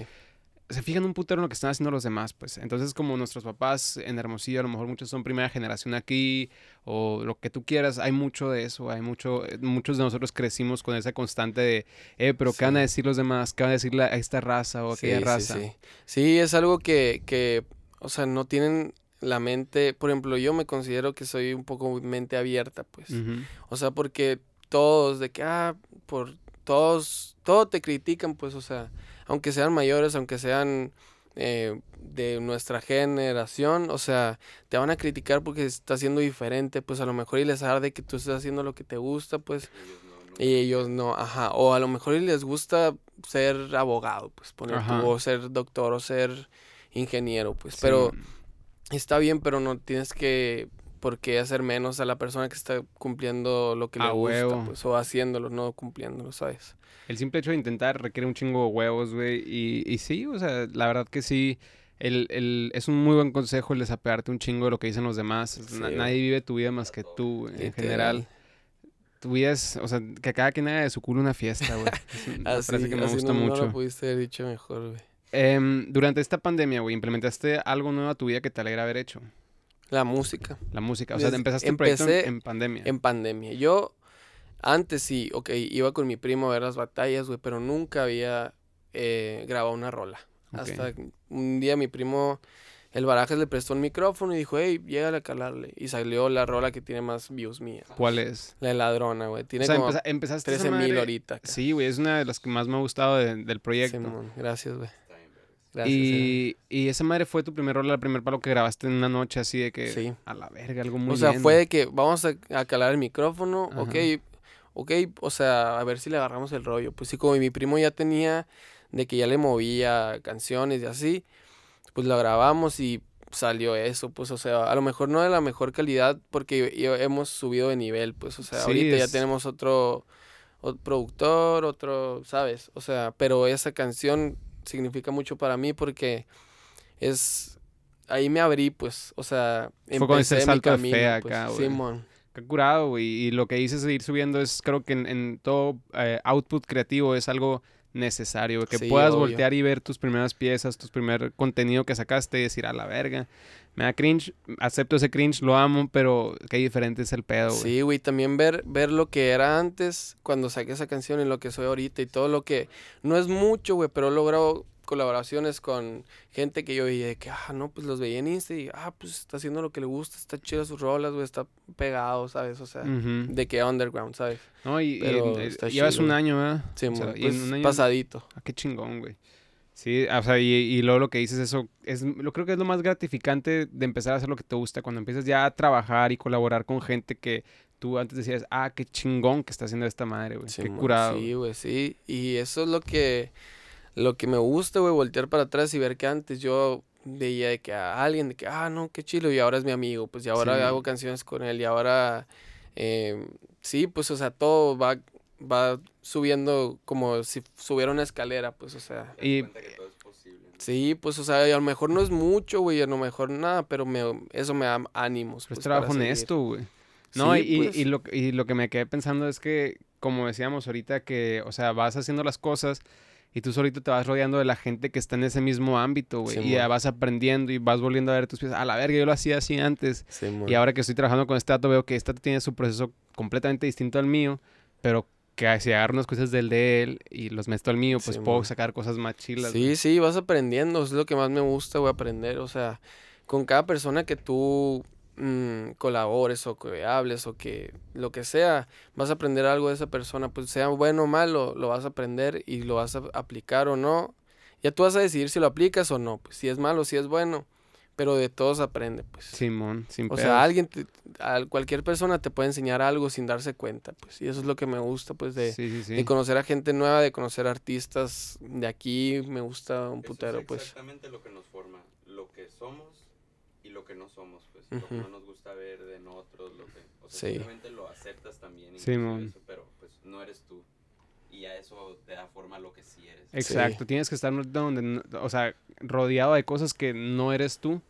sí. se fijan un putero en lo que están haciendo los demás, pues. Entonces, como nuestros papás en Hermosillo, a lo mejor muchos son primera generación aquí, o lo que tú quieras, hay mucho de eso, hay mucho, eh, muchos de nosotros crecimos con esa constante de, eh, pero ¿qué van a Sí. decir los demás? ¿Qué van a decir la, esta raza o Sí, aquella sí, raza? Sí, Sí, es algo que, que, o sea, no tienen la mente, por ejemplo, yo me considero que soy un poco mente abierta, pues. O sea, porque todos, de que, ah, por todos, todo te critican, pues, o sea, aunque sean mayores, aunque sean eh, de nuestra generación, o sea, te van a criticar porque estás siendo diferente, pues a lo mejor y les arde que tú estés haciendo lo que te gusta, pues, Ellos no, no. y ellos no, ajá, o a lo mejor y les gusta ser abogado, pues, poner tú, o ser doctor, o ser ingeniero, pues, pero está bien, pero no tienes que por qué hacer menos a la persona que está cumpliendo lo que le A gusta, huevo. pues, o haciéndolo, no cumpliéndolo, ¿sabes? El simple hecho de intentar requiere un chingo de huevos, güey. Y, y sí, o sea, la verdad que sí. El, el- es un muy buen consejo el desapegarte un chingo de lo que dicen los demás. Sí, Na- güey. nadie vive tu vida más que tú, en general. Tu vida es, o sea, que cada quien haga de su culo una fiesta, güey. Es una Así, frase que me así gusta no, no mucho. lo pudiste haber dicho mejor, güey. Em, durante esta pandemia, güey, ¿implementaste algo nuevo a tu vida que te alegra haber hecho? La música, La música. O sea, Desde- empezaste un proyecto en, en pandemia. en pandemia. Yo, antes sí, ok, iba con mi primo a ver las batallas, güey, pero nunca había eh, grabar una rola. Hasta un día mi primo, el Barajas, le prestó el micrófono y dijo, hey, llégale a calarle. Y salió la rola que tiene más views mía. ¿Cuál es? La de ladrona, güey. Tiene o sea, como empeza- empezaste esa 13 mil ahorita. acá. Sí, güey, es una de las que más me ha gustado de- del proyecto. Simón, gracias, güey. Eh. y, y esa madre fue tu primer rol, el primer palo que grabaste en una noche así de que Sí. a la verga, algo muy O sea, bien, fue de que vamos a, a calar el micrófono, Ajá. ok, ok, o sea, a ver si le agarramos el rollo. Pues sí, como mi primo ya tenía de que ya le movía canciones y así, pues lo grabamos y salió eso, pues, o sea, a lo mejor no de la mejor calidad porque hemos subido de nivel, pues, o sea, Sí, ahorita ya tenemos otro, otro productor, otro, ¿sabes? O sea, pero esa canción significa mucho para mí porque es... Ahí me abrí, pues, o sea, Fue con ese empecé mi salto de camino, fe pues, acá, güey. Simón. Qué curado, güey. Y lo que dices de ir subiendo es, creo que en, en todo eh, output creativo es algo necesario, güey, que Sí, puedas obvio. voltear y ver tus primeras piezas, tus primer contenido que sacaste y decir, a la verga, me da cringe, acepto ese cringe, lo amo, pero qué diferente es el pedo, güey. Sí, güey, también ver, ver lo que era antes, cuando saqué esa canción y lo que soy ahorita y todo lo que... No es mucho, güey, pero he logrado colaboraciones con gente que yo veía de que, ah, no, pues los veía en Insta y, ah, pues está haciendo lo que le gusta, está chido sus rolas, güey, está pegado, ¿sabes? O sea, de que underground, ¿sabes? No, y, Pero llevas un año, ¿verdad? Sí, O sea, mon, y en pues, un año- pasadito. Ah, qué chingón, güey. Sí, o sea, y, y luego lo que dices, eso, es, lo creo que es lo más gratificante de empezar a hacer lo que te gusta, cuando empiezas ya a trabajar y colaborar con gente que tú antes decías, ah, qué chingón que está haciendo esta madre, güey. qué curado. Sí, güey, sí. Y eso es lo que, lo que me gusta, güey, voltear para atrás y ver que antes yo veía de que a alguien, de que, ah, no, qué chilo, y ahora es mi amigo, pues, y ahora Sí. hago canciones con él, y ahora, eh, sí, pues, o sea, todo va, va subiendo como si subiera una escalera, pues, o sea. Y- cuenta que todo es posible. ¿no? Sí, pues, o sea, y a lo mejor no es mucho, güey, a lo mejor nada, pero me, eso me da ánimos. Pero es pues, trabajo honesto, güey. No, Sí, y, pues. y, lo, y lo que me quedé pensando es que, como decíamos ahorita, que, o sea, vas haciendo las cosas y tú solito te vas rodeando de la gente que está en ese mismo ámbito, güey. y ya vas aprendiendo y vas volviendo a ver tus piezas. A la verga, yo lo hacía así antes. Simón. Y ahora que estoy trabajando con este dato, veo que este dato tiene su proceso completamente distinto al mío, pero que si agarro unas cosas del de él y los meto al mío, pues Sí, puedo sacar cosas más chilas. Sí, sí, vas aprendiendo, es lo que más me gusta, güey, aprender, o sea, con cada persona que tú mm, colabores o que hables o que lo que sea, vas a aprender algo de esa persona, pues sea bueno o malo, lo vas a aprender y lo vas a aplicar o no. Ya tú vas a decidir si lo aplicas o no, pues si es malo, si es bueno, pero de todos aprende, pues. Simón, sin O pedos. sea, alguien, te- a cualquier persona te puede enseñar algo sin darse cuenta, pues, y eso es lo que me gusta, pues, de, Sí, sí, sí. de conocer a gente nueva, de conocer artistas de aquí, me gusta un Eso putero, es pues. exactamente lo que nos forma, lo que somos y lo que no somos, pues. Lo que no nos gusta ver de nosotros, lo que, o sea, Sí. simplemente lo aceptas también, Sí, eso, pero pues no eres tú. Y a eso te da forma lo que sí eres. Exacto, tienes que estar donde, no- o sea, rodeado de cosas que no eres tú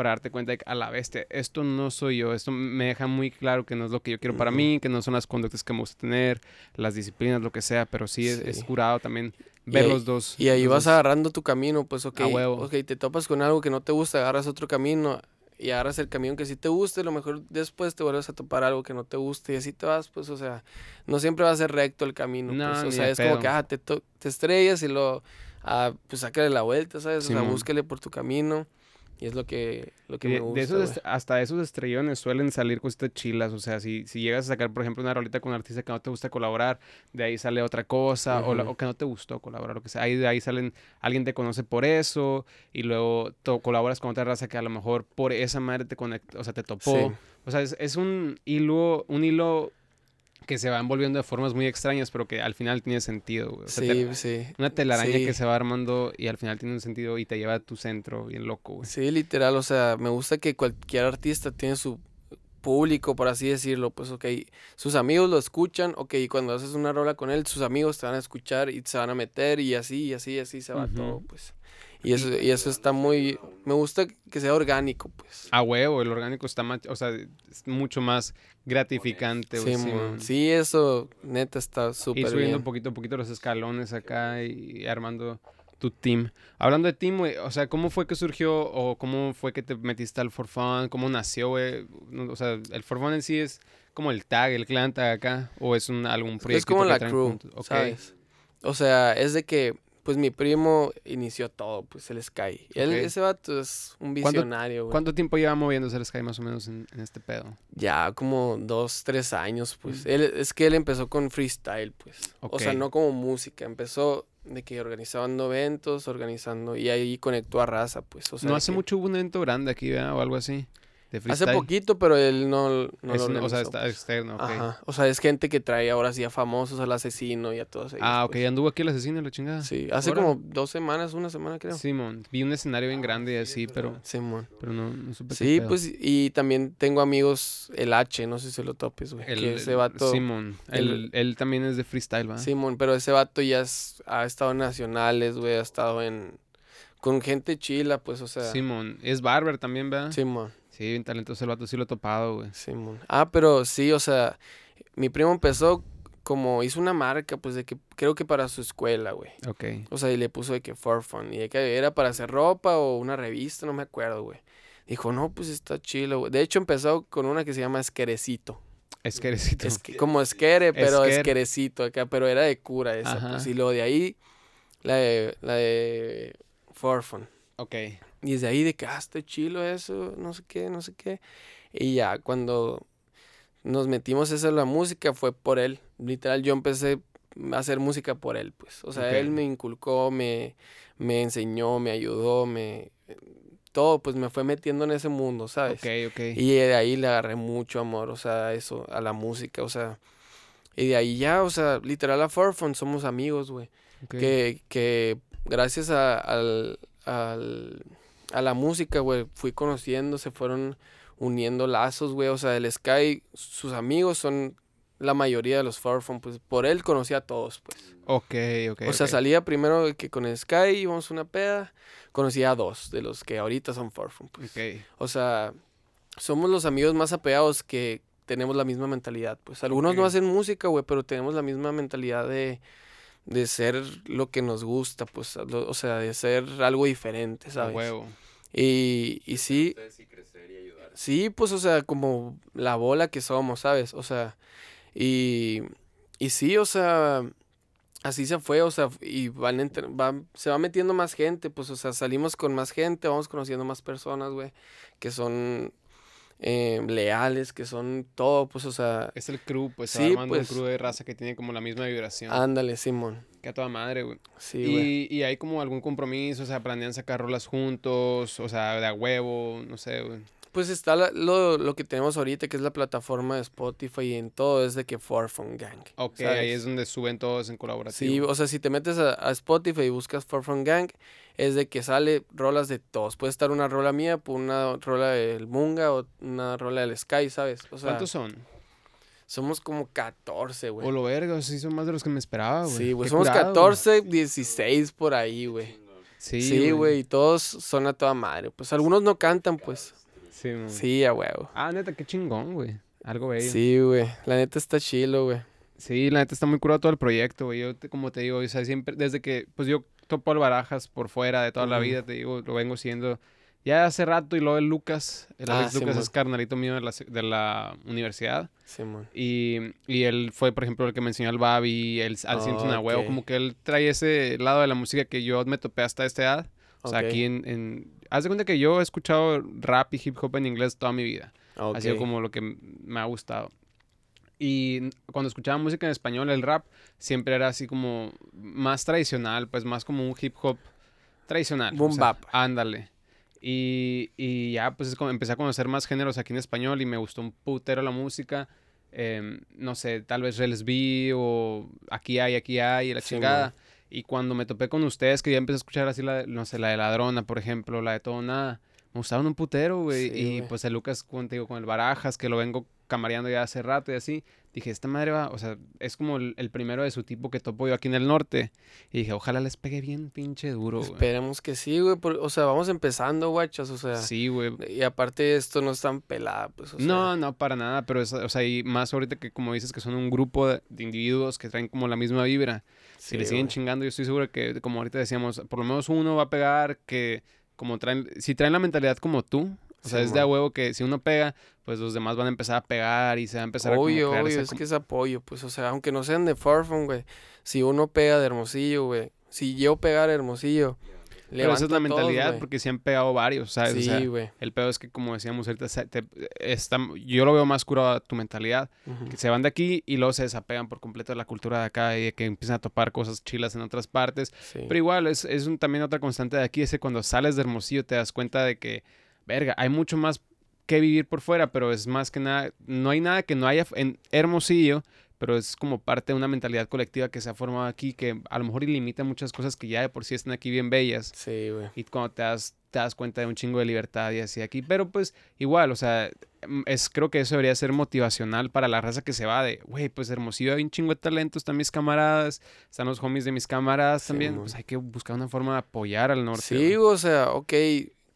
para darte cuenta de que a la bestia, esto no soy yo, esto me deja muy claro que no es lo que yo quiero para mí, que no son las conductas que me gusta tener, las disciplinas, lo que sea, pero sí, Es, es Sí. curado también ver ahí- los dos. Y ahí vas dos. agarrando tu camino, pues, ok, A huevo. ok, te topas con algo que no te gusta, agarras otro camino y agarras el camino que sí te guste, a lo mejor después te vuelves a topar algo que no te guste y así te vas, pues, o sea, no siempre va a ser recto el camino, No, pues, o sea, es como que, ah, te, te estrellas y lo, ah, pues, sácale la vuelta, ¿sabes? O sea, búsquele por tu camino y es lo que, lo que me gusta, de esos est- hasta esos estrellones suelen salir cositas chilas. O sea, si, si llegas a sacar, por ejemplo, una rolita con un artista que no te gusta colaborar, de ahí sale otra cosa, o, la- o que no te gustó colaborar, lo que sea. Ahí de ahí salen, alguien te conoce por eso, y luego to- colaboras con otra raza que a lo mejor por esa madre te conectó, o sea, te topó. Sí. O sea, es, es un hilo, un hilo que se va envolviendo de formas muy extrañas, pero que al final tiene sentido, güey. O sea, te- Sí, sí. una telaraña Sí. que se va armando y al final tiene un sentido y te lleva a tu centro, bien loco, güey. Sí, literal, o sea, me gusta que cualquier artista tiene su público, por así decirlo, pues ok, sus amigos lo escuchan, ok, y cuando haces una rola con él, sus amigos te van a escuchar y se van a meter y así, y así, y así se va todo, pues. Y eso, y eso está muy, me gusta que sea orgánico, pues. A huevo, el orgánico está más, o sea, es mucho más gratificante. Sí, sí, eso neta está súper subiendo bien. poquito a poquito los escalones acá y armando tu team. Hablando de team, güey, o sea, ¿cómo fue que surgió o cómo fue que te metiste al For Fun? ¿Cómo nació, güey? O sea, ¿el For Fun en sí es como el tag, el clan tag acá? ¿O es un algún proyecto Es como que la crew. ¿sabes? O sea, es de que, pues mi primo inició todo, pues el Sky. Él, Ok. ese vato es un ¿Cuánto- visionario, güey. ¿Cuánto tiempo lleva moviéndose el Sky más o menos en, en este pedo? Ya como dos, tres años, pues. Mm. Él, es que él empezó con freestyle, pues. O sea, no como música. Empezó de que organizando eventos, organizando, y ahí conectó a raza, pues. O sea, no hace que- mucho hubo un evento grande aquí, ¿verdad? O algo así. De Hace poquito, pero él no, no Es lo o sea, está externo, ok. Ajá. O sea, es gente que trae ahora sí a famosos, al asesino y a todos ellos. Ah, ok, pues. anduvo aquí el asesino la chingada. Sí, hace como dos semanas, una semana creo. Simón, vi un escenario bien grande y sí, así, pero. Simón. pero no, no supe Sí, pues, y también tengo amigos, el H, no sé si lo topes, güey. El, que ese vato. Simón, el- él, él también es de freestyle, ¿va? Simón, pero ese vato ya es- ha estado en nacionales, güey, ha estado en. Con gente chila, pues, o sea. Simón, es barber también, ¿verdad? Simón, Sí, bien talentoso el vato, sí lo he topado, güey. Simón. Ah, pero sí, o sea, mi primo empezó como hizo una marca, pues, de que creo que para su escuela, güey. Ok. O sea, y le puso de que for fun. Y de que era para hacer ropa o una revista, no me acuerdo, güey. Dijo, no, pues está chilo, güey. De hecho, empezó con una que se llama Esquerecito. Es que eres Es como esquere, pero Esquer. esquerecito acá, pero era de cura esa, Ajá. pues. Y luego de ahí, la de, la de for fun. Ok. Y desde ahí de que, ah, está chilo eso, no sé qué, no sé qué. Y ya cuando nos metimos eso en la música fue por él. Literal, yo empecé a hacer música por él, pues. O sea, él me inculcó, me, me enseñó, me ayudó, me... Todo, pues me fue metiendo en ese mundo, ¿sabes? Ok, ok. Y de ahí le agarré mucho amor, o sea, a eso, a la música, o sea. Y de ahí ya, o sea, literal a Forfun somos amigos, güey ok. que, que gracias a, al, al- a la música, güey, fui conociendo, se fueron uniendo lazos, güey. O sea, el Sky, sus amigos son la mayoría de los Farfon, pues por él conocí a todos, pues. Ok, ok. o sea, salía primero que con el Sky íbamos una peda, conocí a dos de los que ahorita son Farfon, pues. Ok. O sea, somos los amigos más apegados que tenemos la misma mentalidad. Pues algunos no hacen música, güey, pero tenemos la misma mentalidad de, de ser lo que nos gusta, pues, lo- o sea, de ser algo diferente, A ¿sabes? huevo. Y, y sí, sí crecer y ayudar. sí, pues, o sea, como la bola que somos, ¿sabes? O sea, y, y sí, o sea, así se fue, o sea, y van, entre- van- se va metiendo más gente, pues, o sea, salimos con más gente, vamos conociendo más personas, güey, que son eh, leales, que son todo, pues, o sea, Es el crew, pues, Sí, armando pues. un crew de raza que tiene como la misma vibración. ándale, Simón. Que a toda madre, güey. Sí, güey. y, y hay como algún compromiso, o sea, planean sacar rolas juntos, o sea, de a huevo, no sé, güey. Pues está la- lo, lo que tenemos ahorita, que es la plataforma de Spotify y en todo es de que Forfun Gang. Ok, ¿sabes? ahí es donde suben todos en colaborativo. Sí, o sea, si te metes a, a Spotify y buscas Forfun Gang, es de que sale rolas de todos. Puede estar una rola mía, una rola del Munga o una rola del Sky, ¿sabes? O sea, ¿Cuántos son? somos como 14, güey. O lo verga, sí son más de los que me esperaba, güey. Sí, güey, somos curado, güey. 14, 16 por ahí, güey. Sí, Sí, güey, y todos son a toda madre. Pues algunos no cantan, pues. Sí, man. Sí, a huevo. Ah, neta, qué chingón, güey. Algo bello. Sí. Sí, güey. La neta está chilo, güey. la neta está muy curado todo el proyecto, güey. Yo, te- como te digo, o sea, siempre, desde que, pues yo topo al Barajas por fuera de toda la vida, te digo, lo vengo siendo ya hace rato y luego el Lucas, el Ah, Lucas es carnalito mío de la, de la universidad. Simón. Y, y él fue, por ejemplo, el que me enseñó al Babi, el, al Simpson a huevo. Como que él trae ese lado de la música que yo me topé hasta esta edad. O sea, aquí en, en... Haz de cuenta que yo he escuchado rap y hip hop en inglés toda mi vida. Ok. Ha sido como lo que me ha gustado. Y cuando escuchaba música en español, el rap siempre era así como más tradicional, pues más como un hip hop tradicional. Boom o sea, bap. Ándale. Y, y ya pues es como empecé a conocer más géneros aquí en español y me gustó un putero la música. Em, no sé, tal vez Reles B o Aquí hay, aquí hay, y la Sí, chingada. Y cuando me topé con ustedes, que ya empecé a escuchar así, la, de- no sé, la de Ladrona, por ejemplo, la de Todo Nada, me gustaban un putero, güey. Sí, y pues el Lucas, digo, con el Barajas, que lo vengo camareando ya hace rato y así. Dije, esta madre va, o sea, es como el, el primero de su tipo que topo yo aquí en el norte. Y dije, ojalá les pegue bien pinche duro, güey. Esperemos que sí, güey. por- O sea, vamos empezando, guachas. O sea, Sí, güey. y aparte esto no es tan pelada, pues. O sea, No, no, para nada, pero es, o sea, y más ahorita que como dices que son un grupo de, de individuos que traen como la misma vibra. Si sí, le siguen güey. chingando, yo estoy seguro que, como ahorita decíamos, por lo menos uno va a pegar que como traen, si traen la mentalidad como tú, O sea, es de a huevo que si uno pega, pues los demás van a empezar a pegar y se va a empezar obvio, a como Obvio, es que es apoyo, pues, o sea, aunque no sean de Farfon, güey, si uno pega de Hermosillo, güey, si yo pegar Hermosillo, pero esa es la mentalidad, porque se han pegado varios, ¿sabes? Sí, güey. el pedo es que, como decíamos ahorita, yo lo veo más curado a tu mentalidad. Que se van de aquí y luego se desapegan por completo de la cultura de acá y de que empiezan a topar cosas chilas en otras partes. Pero igual, es, es un, también otra constante de aquí, es que cuando sales de Hermosillo te das cuenta de que, verga, hay mucho más que vivir por fuera, pero es más que nada, no hay nada que no haya en Hermosillo, pero es como parte de una mentalidad colectiva que se ha formado aquí que a lo mejor ilimita muchas cosas que ya de por sí están aquí bien bellas. Sí, güey. Y cuando te das, te das cuenta de un chingo de libertad y así aquí, pero pues igual, o sea, mm, es creo que eso debería ser motivacional para la raza que se va de, güey, pues Hermosillo hay un chingo de talentos, están mis camaradas, están los homies de mis camaradas también, pues hay que buscar una forma de apoyar al norte. Sí, o sea, ok,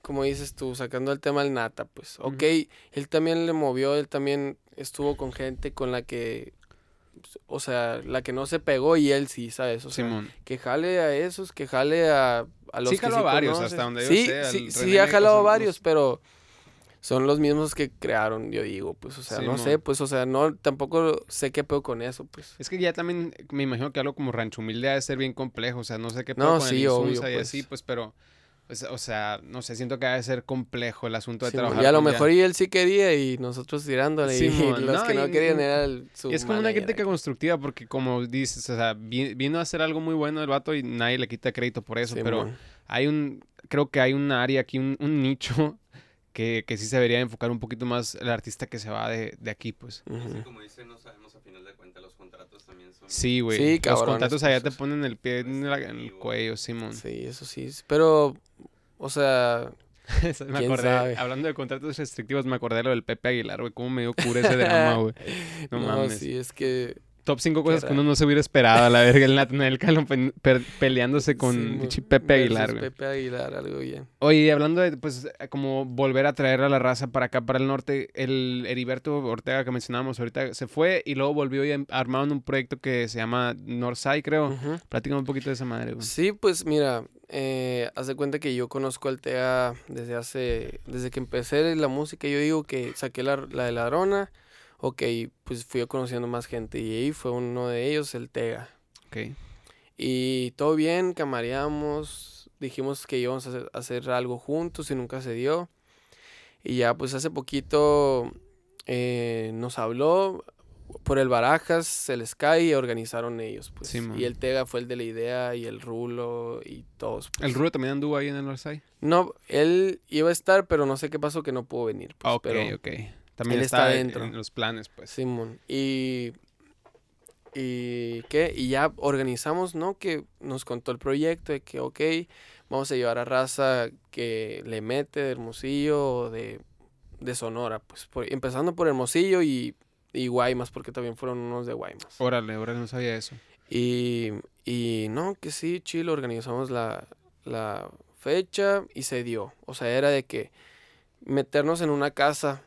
como dices tú, sacando el tema del Nata, pues, ok, él también le movió, él también estuvo con gente con la que o sea, la que no se pegó y él sí, ¿sabes? O sea, que jale a esos, que jale a, a los sí, que sí a varios, hasta donde yo sí, sé. Sí, sí, ha jalado varios, pero son los mismos que crearon, yo digo, pues, o sea, no sé, pues, o sea, no, tampoco sé qué pedo con eso, pues. Es que ya también me imagino que algo como rancho humilde debe ser bien complejo, o sea, no sé qué pedo no, con sí, obvio, y pues. así, pues, pero pues, o sea, no sé, siento que debe ser complejo el asunto de trabajar. Y a lo mejor y él sí quería y nosotros tirándole y los que no querían era el, su Es como una crítica constructiva porque como dices, o sea, vino a hacer algo muy bueno el vato y nadie le quita crédito por eso, pero hay un, creo que hay un área aquí, un, nicho que, que, sí se debería enfocar un poquito más el artista que se va de, de aquí, pues. como dice, no sabemos a final de cuentas, los contratos también son... Sí, güey. Sí, los contratos allá te ponen el pie en, el cuello, Simón. Sí, eso sí. Pero o sea, me acordé, hablando de contratos restrictivos, me acordé de lo del Pepe Aguilar, güey. Cómo me dio cura ese drama, güey. No, no sí, es que top 5 cosas que uno no se hubiera esperado. A la verga, el Nathaniel Calón peleándose con Pepe Aguilar, güey. Pepe Aguilar, algo bien. Oye, hablando de, pues, como volver a traer a la raza para acá, para el norte, el Heriberto Ortega que mencionábamos ahorita se fue y luego volvió y em, armaron un proyecto que se llama Northside, creo. Uh un poquito de esa madre, güey. Sí, pues, mira, eh, haz de cuenta que yo conozco al TEA desde hace, desde que empecé la música, yo digo que saqué la, la de Ladrona ok, pues fui conociendo más gente y ahí fue uno de ellos, el Tega. Ok. Y todo bien, camareamos, dijimos que íbamos a hacer, algo juntos y nunca se dio. Y ya pues hace poquito eh, nos habló por el Barajas, el Sky organizaron ellos. Pues. y el Tega fue el de la idea y el Rulo y todos. Pues. ¿El Rulo también anduvo ahí en el Northside? No, él iba a estar, pero no sé qué pasó que no pudo venir. Pues, ok, ok. También está, dentro. En los planes, pues. Simón. Y. ¿Y qué? Y ya organizamos, ¿no? Que nos contó el proyecto de que, ok, vamos a llevar a raza que le mete de Hermosillo o de, de Sonora, pues. empezando por Hermosillo y, y Guaymas, porque también fueron unos de Guaymas. Órale, órale, no sabía eso. Y, y no, que sí, chilo, organizamos la, la fecha y se dio. O sea, era de que meternos en una casa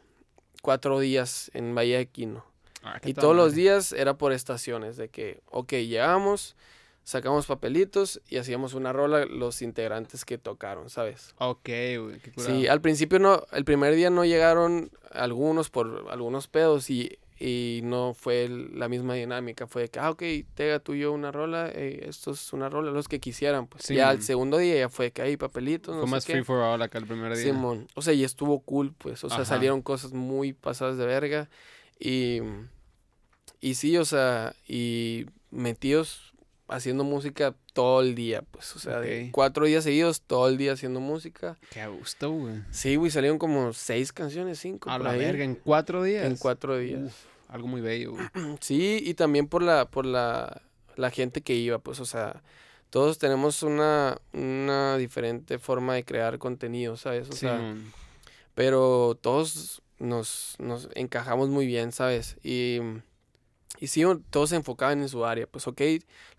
cuatro días en Bahía de Quino. Ah, y todos los días era por estaciones, de que, ok, llegamos, sacamos papelitos y hacíamos una rola los integrantes que tocaron, ¿sabes? Ok, güey, qué Sí, al principio no, el primer día no llegaron algunos por algunos pedos y, y no fue la misma dinámica, fue de que, ah, ok, Tega tú y yo una rola, eh, esto es una rola, los que quisieran, pues. ya al segundo día ya fue que hay papelitos, no Fue más free for all acá el primer día. Simón, o sea, y estuvo cool, pues, o sea, salieron cosas muy pasadas de verga y, y sí, o sea, y metidos haciendo música todo el día, pues, o sea, de cuatro días seguidos, todo el día haciendo música. Qué gusto, güey. Sí, güey, salieron como seis canciones, cinco. A la verga, en cuatro días. En cuatro días. algo muy bello, güey. Sí, y también por la, por la, la gente que iba, pues, o sea, todos tenemos una, una diferente forma de crear contenido, ¿sabes? O sea, pero todos nos, nos encajamos muy bien, ¿sabes? Y y sí, todos se enfocaban en su área. Pues ok,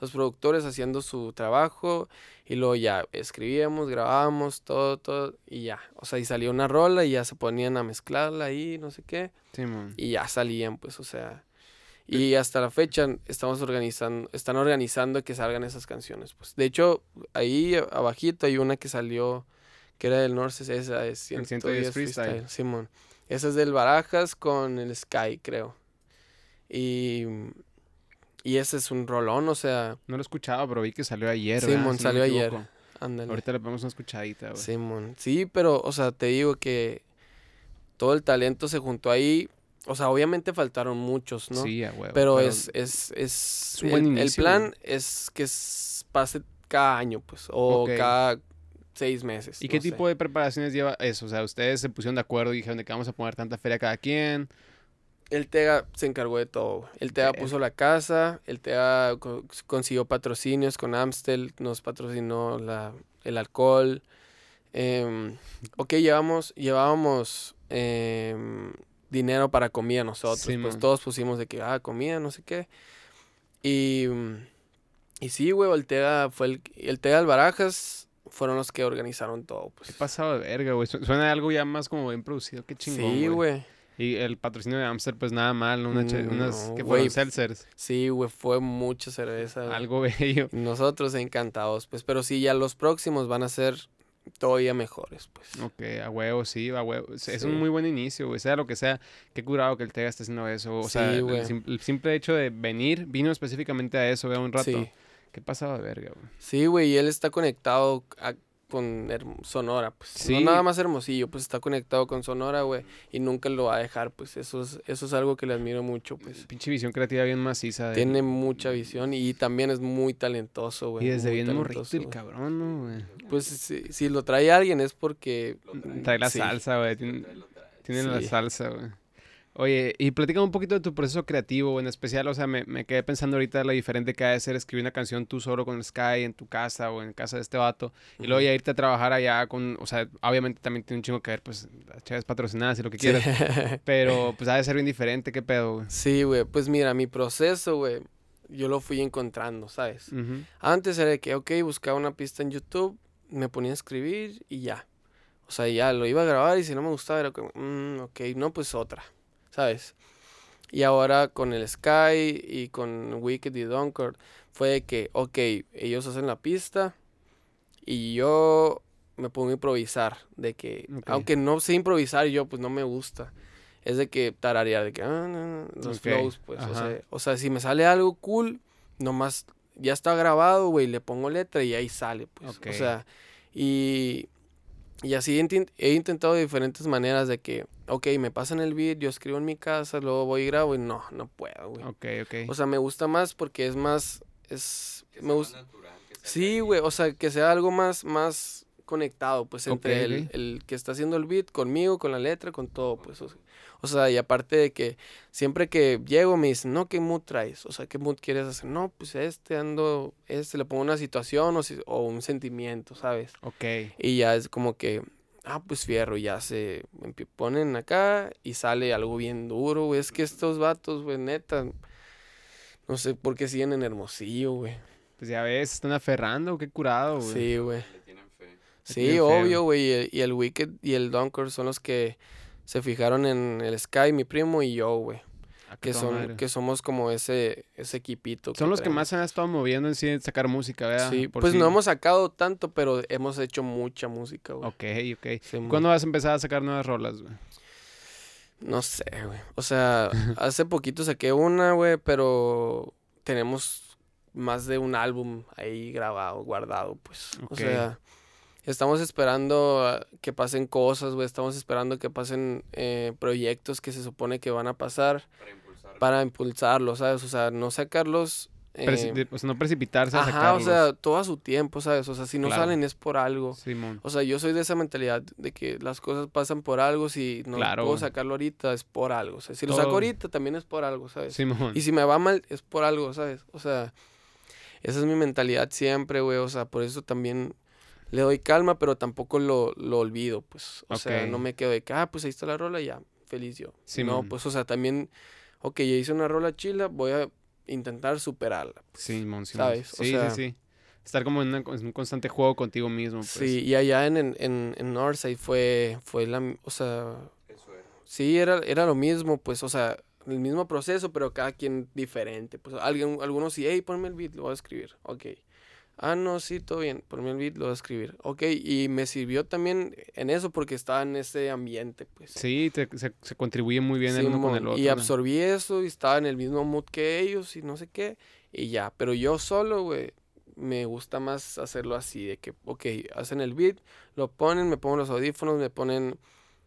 los productores haciendo su trabajo y luego ya escribíamos, grabábamos, todo, todo y ya. O sea, y salía una rola y ya se ponían a mezclarla ahí, no sé qué. Sí, man. Y ya salían, pues, o sea. Y hasta la fecha estamos organizando, están organizando que salgan esas canciones. Pues de hecho, ahí abajito hay una que salió que era del Norse, esa es 110 110 Freestyle. freestyle, Simón. Esa es del Barajas con el Sky, creo. Y, y ese es un rolón, o sea, No lo he escuchado, pero vi que salió ayer. Simón, no salió ayer. ándale. Ahorita le ponemos una escuchadita, güey. Simón. Sí, pero, o sea, te digo que todo el talento se juntó ahí. O sea, obviamente faltaron muchos, ¿no? Sí, a huevo. pero, es, es, es, es un el, buen el inicio, plan güey. es que s- pase cada año, pues, o cada seis meses. ¿Y qué sé. tipo de preparaciones lleva eso? O sea, ustedes se pusieron de acuerdo y dijeron de que vamos a poner tanta feria cada quien. El TEGA se encargó de todo. El TEGA Ok. puso la casa, el TEGA co- consiguió patrocinios con Amstel, nos patrocinó la, el alcohol. em, ok, llevamos, llevábamos em, dinero para comida nosotros. Sí, pues man. todos pusimos de que, ah, comida, no sé qué. Y, y sí, güey, el TEGA fue el, el TEGA del Barajas fueron los que organizaron todo. Pues. Qué pasado de verga, güey. Su- Suena algo ya más como bien producido. Qué chingón, Sí, güey. Y el patrocinio de Amster, pues nada mal, ¿no? Una che- Mm, unas no, que fueron seltzers. Sí, güey, fue mucha cerveza. Algo bello. Nosotros encantados, pues, pero sí, ya los próximos van a ser todavía mejores, pues. Ok, a huevo, sí, a huevo. Es, Sí. un muy buen inicio, güey. Sea lo que sea, qué curado que el Tega esté haciendo eso. O Sí, sea, el, güey. sim- el simple hecho de venir, vino específicamente a eso, vea, un rato. Sí, Qué pasado de verga, güey. sí, güey, y él está conectado a- con Sonora, pues. Sí. No nada más Hermosillo, pues está conectado con Sonora, güey, y nunca lo va a dejar, pues. Eso es, eso es algo que le admiro mucho, pues. Pinche visión creativa bien maciza. de- Tiene mucha visión y también es muy talentoso, güey. Y desde muy bien morrito el cabrón, ¿no, güey? Pues si, si lo trae alguien es porque... Trae. La Sí. salsa, güey. Tiene, tiene la salsa, güey. Oye, y platícame un poquito de tu proceso creativo, en especial, o sea, me, me quedé pensando ahorita lo diferente que ha de ser escribir una canción tú solo con Sky en tu casa o en casa de este vato, y luego ya irte a trabajar allá con, o sea, obviamente también tiene un chingo que ver, pues, las chaves patrocinadas y lo que quieras, pero pues ha de ser bien diferente, ¿qué pedo, güey? Sí, güey, pues mira, mi proceso, güey, yo lo fui encontrando, ¿sabes? Antes era de que, ok, buscaba una pista en YouTube, me ponía a escribir y ya. O sea, ya lo iba a grabar y si no me gustaba era como, "Mm, ok, no, pues otra, ¿sabes? Y ahora con el Sky y con Wicked y Dunkard fue de que, ok, ellos hacen la pista y yo me pongo a improvisar. De que, Ok. aunque no sé improvisar yo, pues no me gusta. Es de que tararear, de que, ah, no, no, los Ok, flows, pues. O sea, o sea, si me sale algo cool, nomás ya está grabado, güey, le pongo letra y ahí sale, pues. Ok. O sea, y, y así he intentado de diferentes maneras de que, ok, me pasan el beat, yo escribo en mi casa, luego voy y grabo y no, no puedo, güey. Ok, ok. O sea, me gusta más porque es más, es, Que me gusta. más natural, que sea Sí, güey, o sea, que sea algo más, más conectado, pues, entre el, el que está haciendo el beat conmigo, con la letra, con todo, pues. O sea, o sea, y aparte de que siempre que llego me dicen, no, ¿qué mood traes? O sea, ¿qué mood quieres hacer? No, pues este, ando, este, le pongo una situación o, si- o un sentimiento, ¿sabes? Ok. Y ya es como que, ah, pues fierro, ya se ponen acá y sale algo bien duro, güey. Es que estos vatos, güey, neta, no sé por qué siguen en Hermosillo, güey. Pues ya ves, están aferrando, qué curado, güey. Sí, güey. Sí, obvio, güey. Y, el- y el Wicked y el Dunker son los que se fijaron en el Sky, mi primo y yo, güey. Ah, Que, son, madre. que somos como ese, ese equipito. Son los que más se han estado moviendo en sí en sacar música, ¿verdad? Sí, Por pues sí. no hemos sacado tanto, pero hemos hecho mucha música, güey. Ok, ok. Sí, ¿Cuándo vas a empezar a sacar nuevas rolas, güey? No sé, güey. O sea, hace poquito saqué una, güey, pero tenemos más de un álbum ahí grabado, guardado, pues. Ok. O sea, estamos esperando a que pasen cosas, güey. Estamos esperando que pasen eh, proyectos que se supone que van a pasar Para impulsar. para impulsarlos, ¿sabes? O sea, no sacarlos. eh, Preci- o sea, no precipitarse a ajá, sacarlos. o sea, todo a su tiempo, ¿sabes? O sea, si no Claro. salen es por algo. Simón. O sea, yo soy de esa mentalidad de que las cosas pasan por algo. Si no Claro, puedo sacarlo ahorita, es por algo. O sea, si lo saco ahorita, también es por algo, ¿sabes? Simón. Y si me va mal, es por algo, ¿sabes? O sea, esa es mi mentalidad siempre, güey. O sea, por eso también le doy calma, pero tampoco lo, lo olvido, pues. O sea, no me quedo de que, ah, pues ahí está la rola, ya, feliz yo. Simón. no, pues, o sea, también, ok, ya hice una rola chila, voy a intentar superarla. Simón, Simón. ¿sabes? O Sí, sea- sí, sí. Estar como en, una- en un constante juego contigo mismo, pues. Sí, y allá en, en, en, en Northside fue, fue la, o sea, Eso era. Sí, era, era lo mismo, pues, o sea, el mismo proceso, pero cada quien diferente. Pues alguien, algunos sí, hey, ponme el beat, lo voy a escribir. Ok. Ah, no, sí, todo bien. Por mí el beat lo voy a escribir. Ok, y me sirvió también en eso porque estaba en ese ambiente, pues. Sí, te- se, se contribuye muy bien el uno con el otro. Y güey. absorbí eso y estaba en el mismo mood que ellos y no sé qué. Y ya, pero yo solo, güey, me gusta más hacerlo así, de que, ok, hacen el beat, lo ponen, me pongo los audífonos, me ponen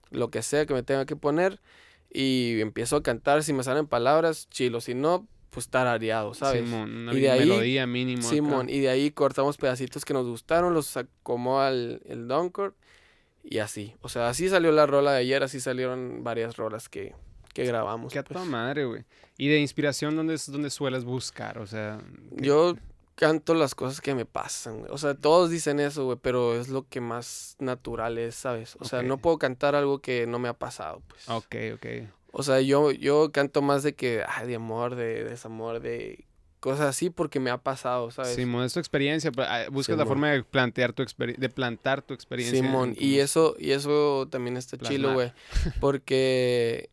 lo que sea que me tenga que poner y empiezo a cantar. Si me salen palabras, chilo. Si no, pues tarareado, ¿sabes? Simón, una Y de ahí- melodía mínimo. acá. Simón, y de ahí cortamos pedacitos que nos gustaron, los acomoda el, el Downcore y así. O sea, así salió la rola de ayer, así salieron varias rolas que, que grabamos. Qué a pues. toda madre, güey. Y de inspiración, ¿dónde, dónde sueles buscar? O sea, ¿qué- Yo canto las cosas que me pasan, güey. O sea, todos dicen eso, güey, pero es lo que más natural es, ¿sabes? O sea, Ok. no puedo cantar algo que no me ha pasado, pues. Ok, ok. O sea, yo, yo canto más de que, ay, de amor, de desamor, de cosas así porque me ha pasado, ¿sabes? Simón, es tu experiencia. pero, ah, Buscas la forma de plantear tu de plantar tu experiencia. en Simón, y eso, y eso también está chilo, Plasmar. güey. Porque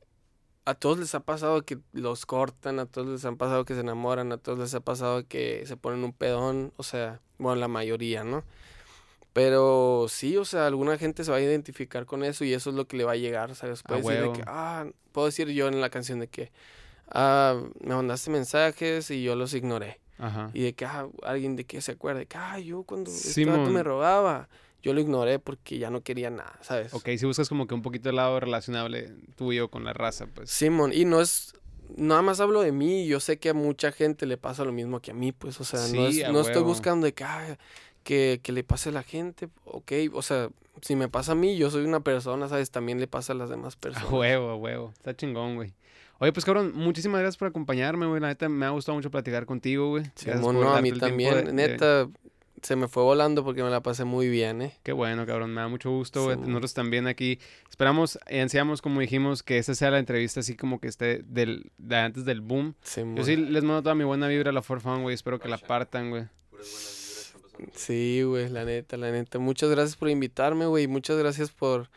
a todos les ha pasado que los cortan, a todos les han pasado que se enamoran, a todos les ha pasado que se ponen un pedón, o sea, bueno, la mayoría, ¿no? Pero sí, o sea, alguna gente se va a identificar con eso y eso es lo que le va a llegar, ¿sabes? Puede decir de que, ah, puedo decir yo en la canción de que, ah, me mandaste mensajes y yo los ignoré. Ajá. Y de que ah, alguien de que se acuerde que ah, yo cuando este me robaba, yo lo ignoré porque ya no quería nada, ¿sabes? Ok, si buscas como que un poquito el lado relacionable tuyo con la raza, pues. Simón, y no es, nada más hablo de mí, yo sé que a mucha gente le pasa lo mismo que a mí, pues, o sea, no, es- no estoy buscando de que, ah, que, que le pase a la gente, ok, o sea, si me pasa a mí, yo soy una persona, ¿sabes? También le pasa a las demás A personas. huevo, a huevo. Está chingón, güey. Oye, pues cabrón, muchísimas gracias por acompañarme, güey. La neta me ha gustado mucho platicar contigo, güey. Por no, a mí también, de- de- neta, se me fue volando porque me la pasé muy bien, ¿eh? Qué bueno, cabrón. Me da mucho gusto, güey. Simón. Nosotros también aquí esperamos y ansiamos, como dijimos, que esta sea la entrevista así como que esté del, de antes del boom. Simón. Yo sí les mando toda mi buena vibra a la For Fun, güey. Espero que la partan, güey. Sí, güey, la neta, la neta. Muchas gracias por invitarme, güey. Muchas gracias por,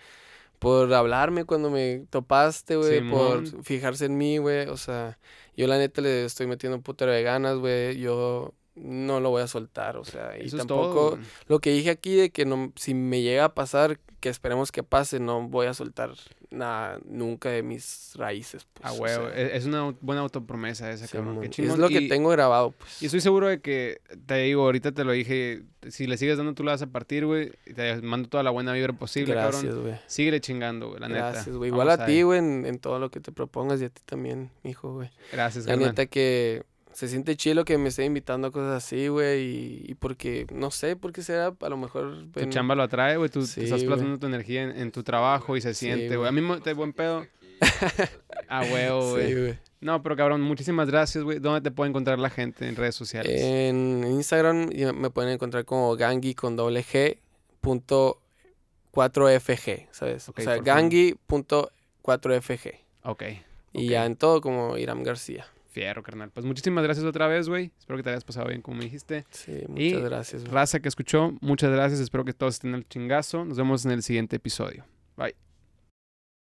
por hablarme cuando me topaste, güey. Por fijarse en mí, güey. O sea, yo la neta le estoy metiendo un putero de ganas, güey. Yo no lo voy a soltar, o sea. Y Eso tampoco, güey. lo que dije aquí de que no, si me llega a pasar, que esperemos que pase, no voy a soltar nada nunca de mis raíces. Pues, A o huevo. sea, Es una buena autopromesa esa, cabrón. Simón. Qué es lo que Y- tengo grabado, pues. Y estoy seguro de que, te digo, ahorita te lo dije, si le sigues dando tú la vas a partir, güey. y Te mando toda la buena vibra posible, Gracias, cabrón. güey. Síguele chingando, güey, la neta. Gracias, güey. Vamos Igual a ti, ahí. güey, en, en todo lo que te propongas y a ti también, hijo, güey. Gracias, La carnal. neta que se siente chilo que me esté invitando a cosas así, güey. Y, y porque, no sé por qué será, a lo mejor. Tu chamba lo atrae, güey. Tú Sí, estás plasmando tu energía en, en tu trabajo y se Sí, siente, güey. A mí me te buen pedo. A huevo, güey. Sí, güey. No, pero cabrón, muchísimas gracias, güey. ¿Dónde te puede encontrar la gente en redes sociales? En Instagram me pueden encontrar como gangi con doble G punto 4FG, ¿sabes? O sea, por favor. gangi punto 4FG. ok. Y ya en todo como Iram García. Fierro, carnal. Pues muchísimas gracias otra vez, güey. Espero que te hayas pasado bien, como me dijiste. Sí, Y muchas gracias. Raza que escuchó, muchas gracias. Espero que todos estén al chingazo. Nos vemos en el siguiente episodio. Bye.